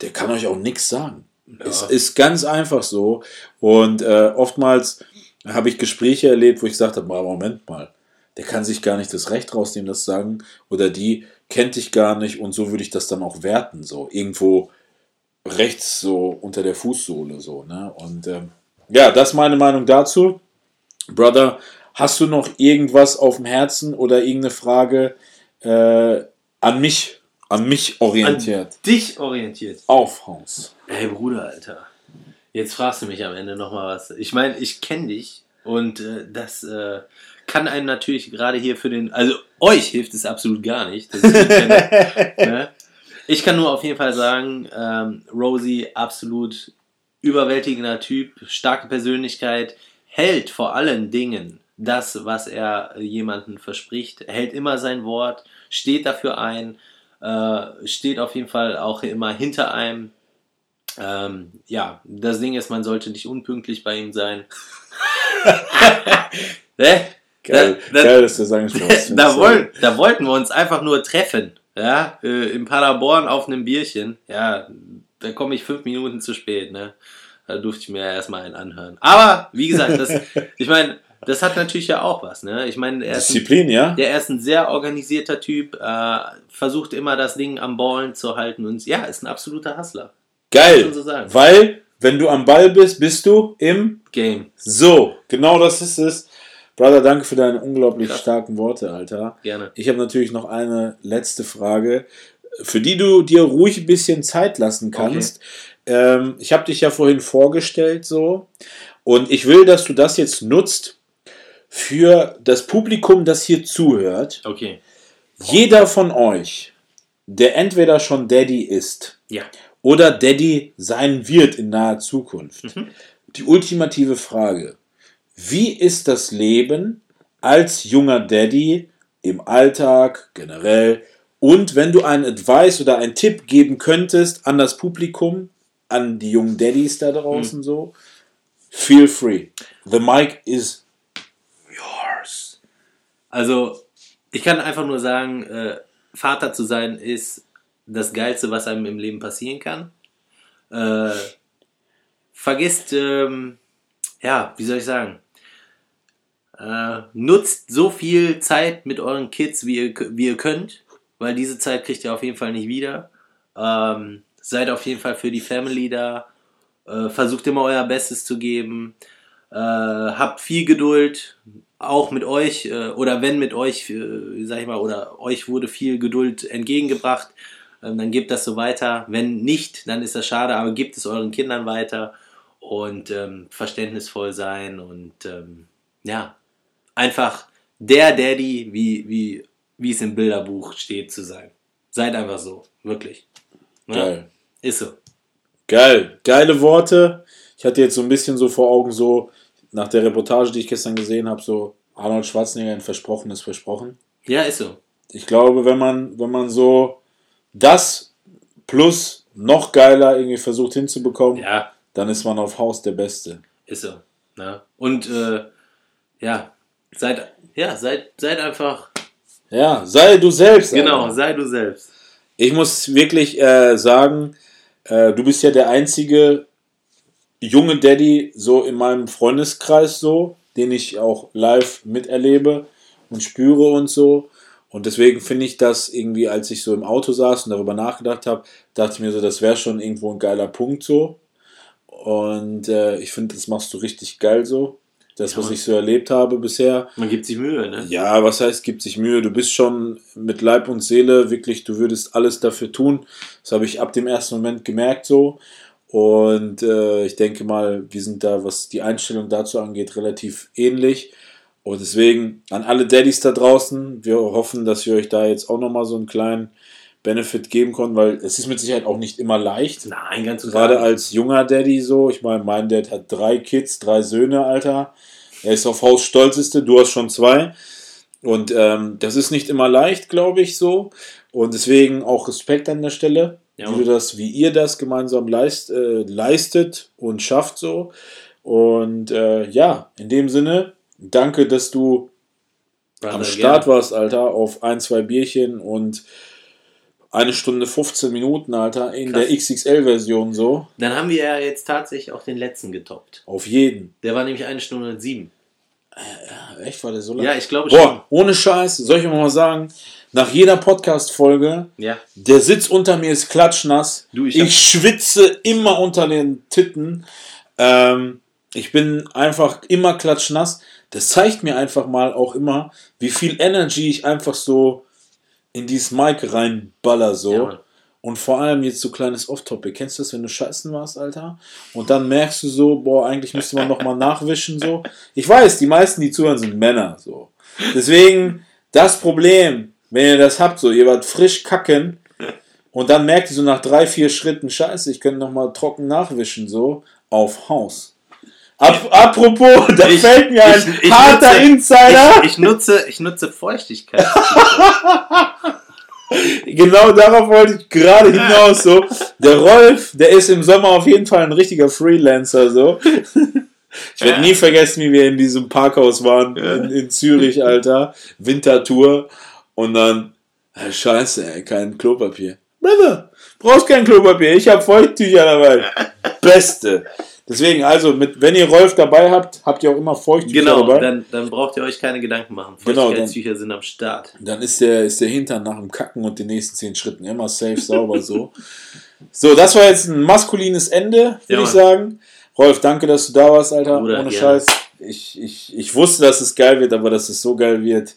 Speaker 1: der kann euch auch nichts sagen. Es ist ganz einfach so. Und äh, oftmals habe ich Gespräche erlebt, wo ich gesagt habe, "Aber Moment mal, der kann sich gar nicht das Recht rausnehmen, das zu sagen. Oder die kennt dich gar nicht und so würde ich das dann auch werten. So irgendwo rechts so unter der Fußsohle so. Ne? Und ähm, ja, das ist meine Meinung dazu. Brother, hast du noch irgendwas auf dem Herzen oder irgendeine Frage äh, an mich, an mich orientiert?
Speaker 2: An dich orientiert.
Speaker 1: Auf Haus.
Speaker 2: Ey, Bruder, Alter. Jetzt fragst du mich am Ende nochmal was. Ich meine, ich kenne dich und äh, das äh, kann einem natürlich gerade hier für den. Also, euch hilft es absolut gar nicht. kenne, ne? Ich kann nur auf jeden Fall sagen, ähm, Rosie, absolut überwältigender Typ, starke Persönlichkeit, hält vor allen Dingen das, was er jemanden verspricht, hält immer sein Wort, steht dafür ein, äh, steht auf jeden Fall auch immer hinter einem. Ähm, ja, das Ding ist, man sollte nicht unpünktlich bei ihm sein. ne?
Speaker 1: Geil,
Speaker 2: Da- da-
Speaker 1: geil dass du angesprochen hast.
Speaker 2: da, woll, da wollten wir uns einfach nur treffen. Ja, äh, in Paderborn auf einem Bierchen. Ja, da komme ich fünf Minuten zu spät, ne? Da durfte ich mir ja erstmal einen anhören. Aber, wie gesagt, das, ich meine, das hat natürlich ja auch was, ne? Ich meine, er ist ein
Speaker 1: Disziplin, ja?
Speaker 2: der ist ein sehr organisierter Typ, äh, versucht immer das Ding am Ballen zu halten und ja, ist ein absoluter Hustler.
Speaker 1: Geil.
Speaker 2: so.
Speaker 1: Weil, wenn du am Ball bist, bist du im
Speaker 2: Game.
Speaker 1: So. Genau das ist es. Brother, danke für deine unglaublich
Speaker 2: Krass.
Speaker 1: starken Worte, Alter.
Speaker 2: Gerne.
Speaker 1: Ich habe natürlich noch eine letzte Frage, für die du dir ruhig ein bisschen Zeit lassen kannst. Ähm, ich habe dich ja vorhin vorgestellt, so. Und ich will, dass du das jetzt nutzt für das Publikum, das hier zuhört.
Speaker 2: Okay.
Speaker 1: Jeder von euch, der entweder schon Daddy ist
Speaker 2: Ja.
Speaker 1: oder Daddy sein wird in naher Zukunft. Die ultimative Frage. Wie ist das Leben als junger Daddy im Alltag generell? Und wenn du einen Advice oder einen Tipp geben könntest an das Publikum, an die jungen Daddies da draußen so, feel free. The mic is yours.
Speaker 2: Also, ich kann einfach nur sagen, äh, Vater zu sein ist das Geilste, was einem im Leben passieren kann. Äh, vergisst, ähm, ja, wie soll ich sagen, äh, nutzt so viel Zeit mit euren Kids, wie ihr, wie ihr könnt, weil diese Zeit kriegt ihr auf jeden Fall nicht wieder. Ähm, seid auf jeden Fall für die Family da. Äh, versucht immer euer Bestes zu geben. Äh, habt viel Geduld, auch mit euch äh, oder wenn mit euch, äh, sag ich mal, oder euch wurde viel Geduld entgegengebracht, ähm, dann gebt das so weiter. Wenn nicht, dann ist das schade, aber gebt es euren Kindern weiter und ähm, verständnisvoll sein und ähm, ja, einfach der Daddy, wie, wie, wie es im Bilderbuch steht, zu sein. Seid einfach so. Wirklich. Ja?
Speaker 1: Geil.
Speaker 2: Ist so.
Speaker 1: Geil. Geile Worte. Ich hatte jetzt so ein bisschen so vor Augen, so nach der Reportage, die ich gestern gesehen habe, so Arnold Schwarzenegger ein Versprochenes Versprochen.
Speaker 2: Ja, ist so.
Speaker 1: Ich glaube, wenn man, wenn man so das plus noch geiler irgendwie versucht hinzubekommen,
Speaker 2: Ja,
Speaker 1: dann ist man auf Haus der Beste.
Speaker 2: ist so. Ne? Und äh, ja, seid, ja, seid, seid einfach,
Speaker 1: Ja, sei du selbst.
Speaker 2: genau,
Speaker 1: Alter.
Speaker 2: sei du selbst.
Speaker 1: Ich muss wirklich äh, sagen, äh, du bist ja der einzige junge Daddy so in meinem Freundeskreis so, den ich auch live miterlebe und spüre und so. Und deswegen finde ich das irgendwie, als ich so im Auto saß und darüber nachgedacht habe, dachte ich mir so, das wäre schon irgendwo ein geiler Punkt so. Und äh, ich finde, das machst du richtig geil so. Das, was
Speaker 2: Ja.
Speaker 1: ich so erlebt habe bisher.
Speaker 2: Man gibt sich Mühe, ne?
Speaker 1: Ja, was heißt, gibt sich Mühe? Du bist schon mit Leib und Seele wirklich, du würdest alles dafür tun. Das habe ich ab dem ersten Moment gemerkt so. Und äh, ich denke mal, wir sind da, was die Einstellung dazu angeht, relativ ähnlich. Und deswegen an alle Daddys da draußen, wir hoffen, dass wir euch da jetzt auch nochmal so einen kleinen Benefit geben konnten, weil es ist mit Sicherheit auch nicht immer leicht.
Speaker 2: Nein, ganz und
Speaker 1: Gerade als junger Daddy so. Ich meine, mein Dad hat drei Kids, drei Söhne, Alter. Er ist auf Haus stolzeste, du hast schon zwei. Und ähm, das ist nicht immer leicht, glaube ich, so. Und deswegen auch Respekt an der Stelle,
Speaker 2: Ja.
Speaker 1: wie du das, wie ihr das gemeinsam leist, äh, leistet und schafft so. Und äh, ja, in dem Sinne, danke, dass du
Speaker 2: War
Speaker 1: am Start
Speaker 2: gerne.
Speaker 1: warst, Alter, auf ein, zwei Bierchen und eine Stunde 15 Minuten, Alter, in
Speaker 2: Krass.
Speaker 1: der XXL-Version so.
Speaker 2: Dann haben wir ja jetzt tatsächlich auch den letzten getoppt.
Speaker 1: Auf jeden.
Speaker 2: Der war nämlich eine Stunde und sieben.
Speaker 1: Echt, war der so lang?
Speaker 2: Ja, ich glaube schon.
Speaker 1: Boah, ohne Scheiß, soll ich mal sagen, nach jeder Podcast-Folge,
Speaker 2: Ja.
Speaker 1: der Sitz unter mir ist klatschnass.
Speaker 2: Du, ich
Speaker 1: ich schwitze immer unter den Titten. Ähm, ich bin einfach immer klatschnass. Das zeigt mir einfach mal auch immer, wie viel Energy ich einfach so in dieses Mic reinballer so.
Speaker 2: Ja,
Speaker 1: und vor allem jetzt so kleines Off-Topic. Kennst du das, wenn du scheißen warst, Alter? Und dann merkst du so, boah, eigentlich müsste man noch mal nachwischen so. Ich weiß, die meisten, die zuhören, sind Männer so. Deswegen das Problem, wenn ihr das habt, so, ihr wart frisch kacken und dann merkt ihr so nach drei, vier Schritten, scheiße, ich könnte noch mal trocken nachwischen so, auf Haus. Ap apropos, da
Speaker 2: Ich-
Speaker 1: fällt mir ein
Speaker 2: ich-
Speaker 1: harter
Speaker 2: nutze-
Speaker 1: Insider.
Speaker 2: Ich, nutze, ich nutze Feuchtigkeit.
Speaker 1: Genau darauf wollte ich gerade hinaus. So. Der Rolf, der ist im Sommer auf jeden Fall ein richtiger Freelancer. So. Ich werde nie vergessen, wie wir in diesem Parkhaus waren in, in Zürich, Alter. Wintertour. Und dann, scheiße, ey, kein Klopapier. Brother, brauchst kein Klopapier, ich habe Feuchttücher dabei. Beste. Deswegen, also, mit, wenn ihr Rolf dabei habt, habt ihr auch immer Feuchttücher
Speaker 2: genau,
Speaker 1: dabei.
Speaker 2: dann, dann braucht ihr euch keine Gedanken machen.
Speaker 1: Genau,
Speaker 2: Feuchtigkeitstücher sind am Start.
Speaker 1: Dann ist der, ist der Hintern nach dem Kacken und den nächsten zehn Schritten immer safe, sauber so. So, das war jetzt ein maskulines Ende, würde
Speaker 2: Ja,
Speaker 1: ich sagen. Rolf, danke, dass du da warst, Alter.
Speaker 2: Bruder,
Speaker 1: Ohne
Speaker 2: gerne.
Speaker 1: Scheiß. Ich, ich, ich wusste, dass es geil wird, aber dass es so geil wird.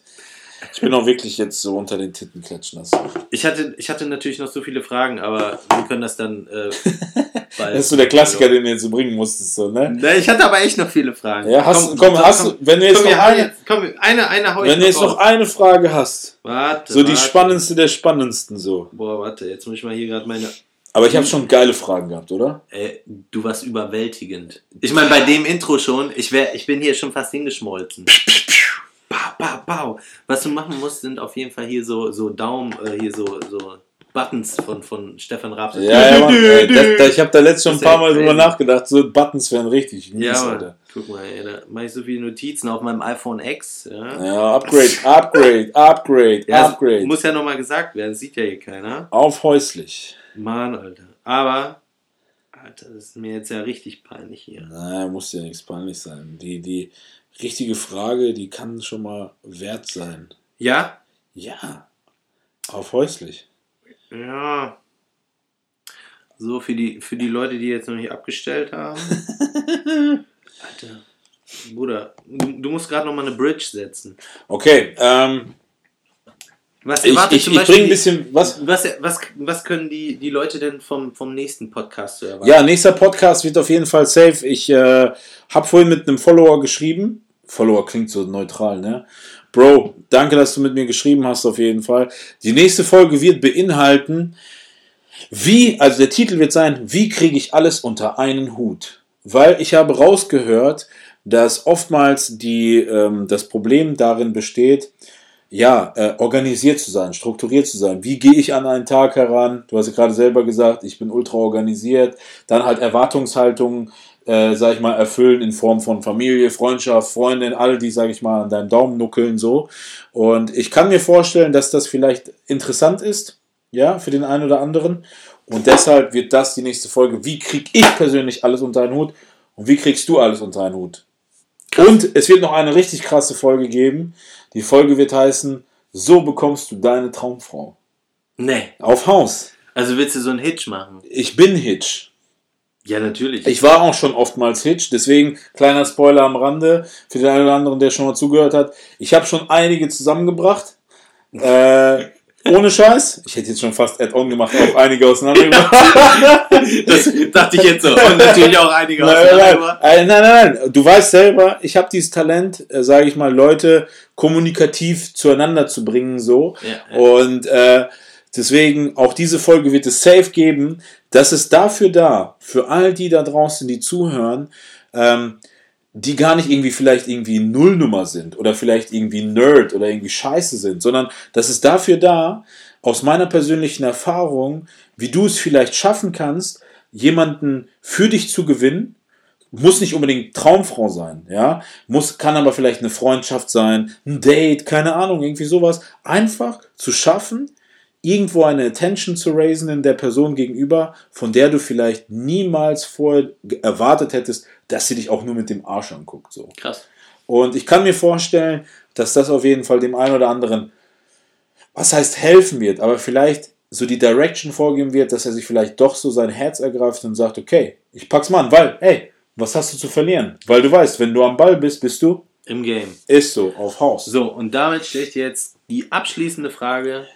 Speaker 1: Ich bin auch wirklich jetzt so unter den Titten klatschen lassen.
Speaker 2: Ich hatte, ich hatte natürlich noch so viele Fragen, aber wir können das dann äh.
Speaker 1: Das ist so der Klassiker, den du jetzt so bringen musstest, so, ne?
Speaker 2: Ne, Ich hatte aber echt noch viele Fragen.
Speaker 1: Ja, hast, komm, hast du, wenn du jetzt
Speaker 2: komm,
Speaker 1: noch eine,
Speaker 2: komm, eine, eine
Speaker 1: wenn du jetzt noch eine Frage hast,
Speaker 2: Warte.
Speaker 1: so die
Speaker 2: warte.
Speaker 1: spannendste der spannendsten, so.
Speaker 2: Boah, warte, jetzt muss ich mal hier gerade meine.
Speaker 1: Aber ich habe schon geile Fragen gehabt, oder?
Speaker 2: Äh, du warst überwältigend. Ich meine, bei dem Intro schon, ich, wär, ich bin hier schon fast hingeschmolzen. Bau, bau. Was du machen musst, sind auf jeden Fall hier so, so Daumen, äh, hier so, so Buttons von, von Stefan Raab.
Speaker 1: Ja, ja, Mann, ey, das, da, ich habe da letztens schon ein
Speaker 2: Das
Speaker 1: paar Mal drüber nachgedacht. So Buttons wären richtig mies,
Speaker 2: Ja, Mann.
Speaker 1: Alter.
Speaker 2: Guck mal, ey, da mache ich so viele Notizen auf meinem iPhone X. Ja,
Speaker 1: Ja, Upgrade, Upgrade, Upgrade,
Speaker 2: ja
Speaker 1: Upgrade.
Speaker 2: muss ja nochmal gesagt werden, das sieht ja hier keiner.
Speaker 1: Auf häuslich.
Speaker 2: Mann, Alter. Aber, Alter, das ist mir jetzt ja richtig peinlich hier.
Speaker 1: Naja, muss ja nichts peinlich sein. Die, die richtige Frage, die kann schon mal wert sein.
Speaker 2: Ja?
Speaker 1: Ja. Auf häuslich.
Speaker 2: Ja. So, für die, für die Leute, die jetzt noch nicht abgestellt haben. Alter. Bruder, du, du musst gerade noch mal eine Bridge setzen.
Speaker 1: Okay, ähm,
Speaker 2: Was
Speaker 1: ich,
Speaker 2: erwartet
Speaker 1: ich, ich bringe ein bisschen, was?
Speaker 2: Was, was, was können die, die Leute denn vom, vom nächsten Podcast erwarten?
Speaker 1: Ja, nächster Podcast wird auf jeden Fall safe. Ich äh, habe vorhin mit einem Follower geschrieben. Follower klingt so neutral, ne? Bro, danke, dass du mit mir geschrieben hast, auf jeden Fall. Die nächste Folge wird beinhalten, wie, also der Titel wird sein, wie kriege ich alles unter einen Hut? Weil ich habe rausgehört, dass oftmals die, ähm, das Problem darin besteht, ja, äh, organisiert zu sein, strukturiert zu sein. Wie gehe ich an einen Tag heran? Du hast ja gerade selber gesagt, ich bin ultra organisiert. Dann halt Erwartungshaltungen, äh, sag ich mal, erfüllen in Form von Familie, Freundschaft, Freundin, all die, sag ich mal, an deinem Daumen nuckeln so. Und ich kann mir vorstellen, dass das vielleicht interessant ist, ja, für den einen oder anderen. Und deshalb wird das die nächste Folge. Wie krieg ich persönlich alles unter einen Hut? Und wie kriegst du alles unter einen Hut? Und es wird noch eine richtig krasse Folge geben. Die Folge wird heißen, so bekommst du deine Traumfrau.
Speaker 2: Nee.
Speaker 1: Auf Haus.
Speaker 2: Also willst du so einen Hitch machen?
Speaker 1: Ich bin Hitch.
Speaker 2: Ja, natürlich.
Speaker 1: Ich war auch schon oftmals Hitch, deswegen kleiner Spoiler am Rande für den einen oder anderen, der schon mal zugehört hat. Ich habe schon einige zusammengebracht. Äh, ohne Scheiß. Ich hätte jetzt schon fast Add-on gemacht, auch einige auseinandergebracht.
Speaker 2: das dachte ich jetzt so. Und natürlich auch einige
Speaker 1: Nein, nein,
Speaker 2: auseinander.
Speaker 1: nein, nein, nein, nein. Du weißt selber, ich habe dieses Talent, äh, sage ich mal, Leute kommunikativ zueinander zu bringen, so.
Speaker 2: Ja, ja.
Speaker 1: Und äh, deswegen auch diese Folge wird es safe geben. Das ist dafür da, für all die da draußen, die zuhören, ähm, die gar nicht irgendwie vielleicht irgendwie Nullnummer sind oder vielleicht irgendwie Nerd oder irgendwie Scheiße sind, sondern das ist dafür da, aus meiner persönlichen Erfahrung, wie du es vielleicht schaffen kannst, jemanden für dich zu gewinnen, muss nicht unbedingt Traumfrau sein, ja, muss, kann aber vielleicht eine Freundschaft sein, ein Date, keine Ahnung, irgendwie sowas, einfach zu schaffen, irgendwo eine Attention zu raisen in der Person gegenüber, von der du vielleicht niemals vorher erwartet hättest, dass sie dich auch nur mit dem Arsch anguckt, so.
Speaker 2: Krass.
Speaker 1: Und ich kann mir vorstellen, dass das auf jeden Fall dem einen oder anderen, was heißt helfen wird, aber vielleicht so die Direction vorgeben wird, dass er sich vielleicht doch so sein Herz ergreift und sagt, okay, ich pack's mal an, weil, hey, was hast du zu verlieren? Weil du weißt, wenn du am Ball bist, bist du,
Speaker 2: Im Game.
Speaker 1: ist so, auf Haus.
Speaker 2: So, und damit dir jetzt die abschließende Frage.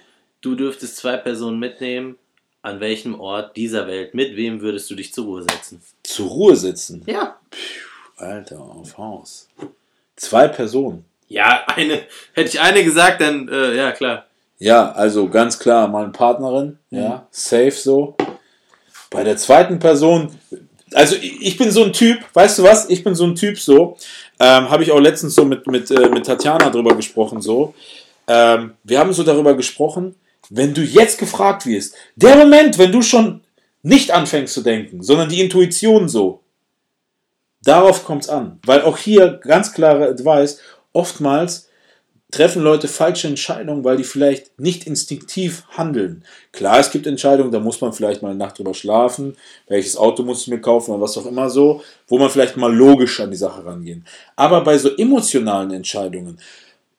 Speaker 2: Du dürftest zwei Personen mitnehmen. An welchem Ort dieser Welt, mit wem würdest du dich zur Ruhe setzen?
Speaker 1: Zur Ruhe sitzen.
Speaker 2: Ja.
Speaker 1: Alter, auf Haus. Zwei Personen.
Speaker 2: Ja, eine. Hätte ich eine gesagt, dann, äh, ja, klar.
Speaker 1: Ja, also ganz klar, meine Partnerin, ja, safe so. Bei der zweiten Person, also ich ich bin so ein Typ, weißt du was? Ich bin so ein Typ so, ähm, habe ich auch letztens so mit, mit, äh, mit Tatjana drüber gesprochen, so. Ähm, wir haben so darüber gesprochen, wenn du jetzt gefragt wirst, der Moment, wenn du schon nicht anfängst zu denken, sondern die Intuition so, darauf kommt es an. Weil auch hier ganz klare Advice, oftmals treffen Leute falsche Entscheidungen, weil die vielleicht nicht instinktiv handeln. Klar, es gibt Entscheidungen, da muss man vielleicht mal eine Nacht drüber schlafen, welches Auto muss ich mir kaufen oder was auch immer so, wo man vielleicht mal logisch an die Sache rangehen. Aber bei so emotionalen Entscheidungen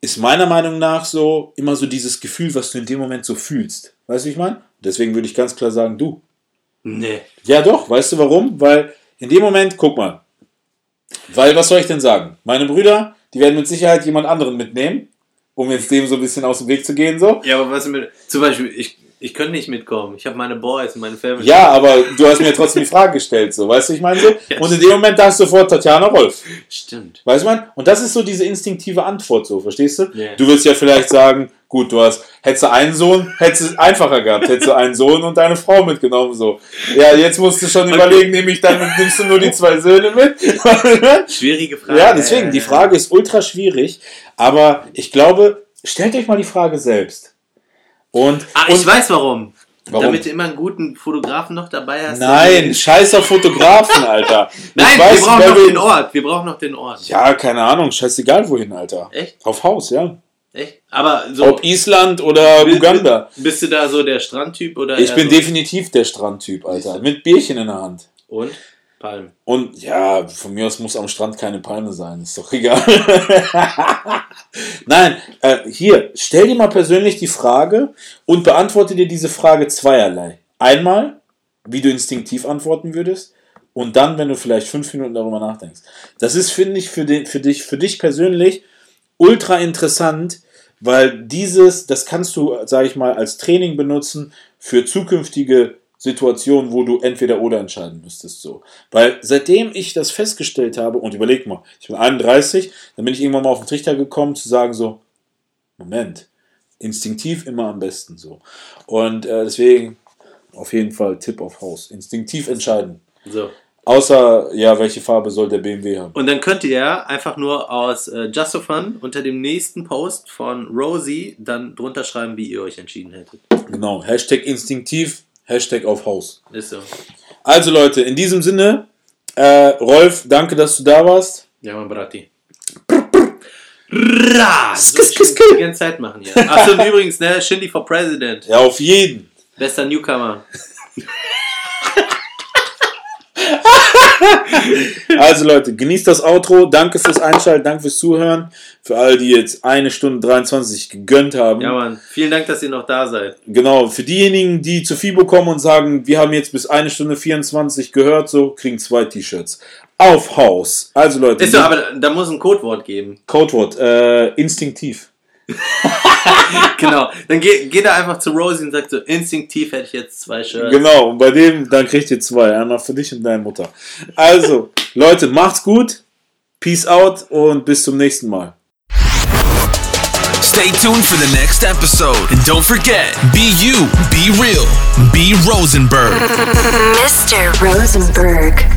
Speaker 1: ist meiner Meinung nach so immer so dieses Gefühl, was du in dem Moment so fühlst. Weißt du, wie ich meine? Deswegen würde ich ganz klar sagen, du.
Speaker 2: Nee.
Speaker 1: Ja, doch. Weißt du warum? Weil in dem Moment, guck mal. Weil, was soll ich denn sagen? Meine Brüder, die werden mit Sicherheit jemand anderen mitnehmen, um jetzt dem so ein bisschen aus dem Weg zu gehen, so.
Speaker 2: Ja, aber was mit. Zum Beispiel, ich, ich könnte nicht mitkommen. Ich habe meine Boys und meine Family.
Speaker 1: Ja, aber du hast mir trotzdem die Frage gestellt, so. Weißt du, ich meine so?
Speaker 2: Ja.
Speaker 1: Und in dem Moment dachtest du sofort Tatjana Rolf.
Speaker 2: Stimmt.
Speaker 1: Weißt du, man? Und das ist so diese instinktive Antwort, so, verstehst du?
Speaker 2: Ja.
Speaker 1: Du willst ja vielleicht sagen, gut, du hast, hättest du einen Sohn, hättest du es einfacher gehabt, hättest du einen Sohn und deine Frau mitgenommen, so. Ja, jetzt musst du schon überlegen, nehme ich dann, nimmst du nur die zwei Söhne mit?
Speaker 2: Schwierige Frage.
Speaker 1: ja, deswegen, die Frage ist ultra schwierig, aber ich glaube, stellt euch mal die Frage selbst. Und,
Speaker 2: Ah,
Speaker 1: und
Speaker 2: ich weiß warum.
Speaker 1: Warum?
Speaker 2: Damit du immer einen guten Fotografen noch dabei hast.
Speaker 1: nein, scheiß auf Fotografen, Alter.
Speaker 2: Nein,
Speaker 1: Ich weiß,
Speaker 2: wir brauchen noch
Speaker 1: will-
Speaker 2: den Ort. Wir brauchen noch den Ort.
Speaker 1: Ja, keine Ahnung, scheißegal wohin, Alter.
Speaker 2: Echt?
Speaker 1: Auf Haus, ja.
Speaker 2: Echt? Aber so.
Speaker 1: Ob Island oder
Speaker 2: bist-
Speaker 1: Uganda.
Speaker 2: Bist du da so der Strandtyp oder?
Speaker 1: Ich bin
Speaker 2: so?
Speaker 1: definitiv der Strandtyp, Alter. Mit Bierchen in der Hand.
Speaker 2: Und? Palm.
Speaker 1: Und ja, von mir aus muss am Strand keine Palme sein, ist doch egal. Nein, äh, hier, stell dir mal persönlich die Frage und beantworte dir diese Frage zweierlei. Einmal, wie du instinktiv antworten würdest, und dann, wenn du vielleicht fünf Minuten darüber nachdenkst. Das ist, finde ich, für, den, für, dich, für dich persönlich ultra interessant, weil dieses, das kannst du, sage ich mal, als Training benutzen für zukünftige Situationen, wo du entweder oder entscheiden müsstest. So. Weil seitdem ich das festgestellt habe, und überleg mal, ich bin 31, dann bin ich irgendwann mal auf den Trichter gekommen zu sagen so, Moment. Instinktiv immer am besten so. Und äh, deswegen auf jeden Fall Tipp auf Haus. Instinktiv entscheiden.
Speaker 2: So.
Speaker 1: Außer, ja, welche Farbe soll der BMW haben?
Speaker 2: Und dann könnt ihr einfach nur aus äh, Just for Fun unter dem nächsten Post von Rosie dann drunter schreiben, wie ihr euch entschieden hättet.
Speaker 1: Genau. Hashtag instinktiv, Hashtag auf Haus.
Speaker 2: Ist so.
Speaker 1: Also Leute, in diesem Sinne, äh, Rolf, danke, dass du da warst.
Speaker 2: Ja, man, Brati. Ra! So schön die ganze Zeit machen hier. Achso, und übrigens, ne, Shindy for President.
Speaker 1: Ja, auf jeden.
Speaker 2: Bester Newcomer.
Speaker 1: Also Leute, genießt das Outro. Danke fürs Einschalten, danke fürs Zuhören. Für alle, die jetzt eine Stunde 23 gegönnt haben.
Speaker 2: Ja, Mann. Vielen Dank, dass ihr noch da seid.
Speaker 1: Genau, für diejenigen, die zu FIBO kommen und sagen, wir haben jetzt bis eine Stunde 24 gehört, so kriegen zwei T-Shirts. Auf Haus. Also Leute,
Speaker 2: Ist so, aber da muss ein Codewort geben.
Speaker 1: Codewort, äh, instinktiv.
Speaker 2: Genau. Dann geht geht er einfach zu Rosie und sagt so, instinktiv hätte ich jetzt zwei Shirts.
Speaker 1: Genau, und bei dem, dann kriegt ihr zwei. Einmal für dich und deine Mutter. Also, Leute, macht's gut. Peace out und bis zum nächsten Mal.
Speaker 3: Stay tuned for the next episode. And don't forget, be you, be real, be Rosenberg.
Speaker 4: Mr. Rosenberg.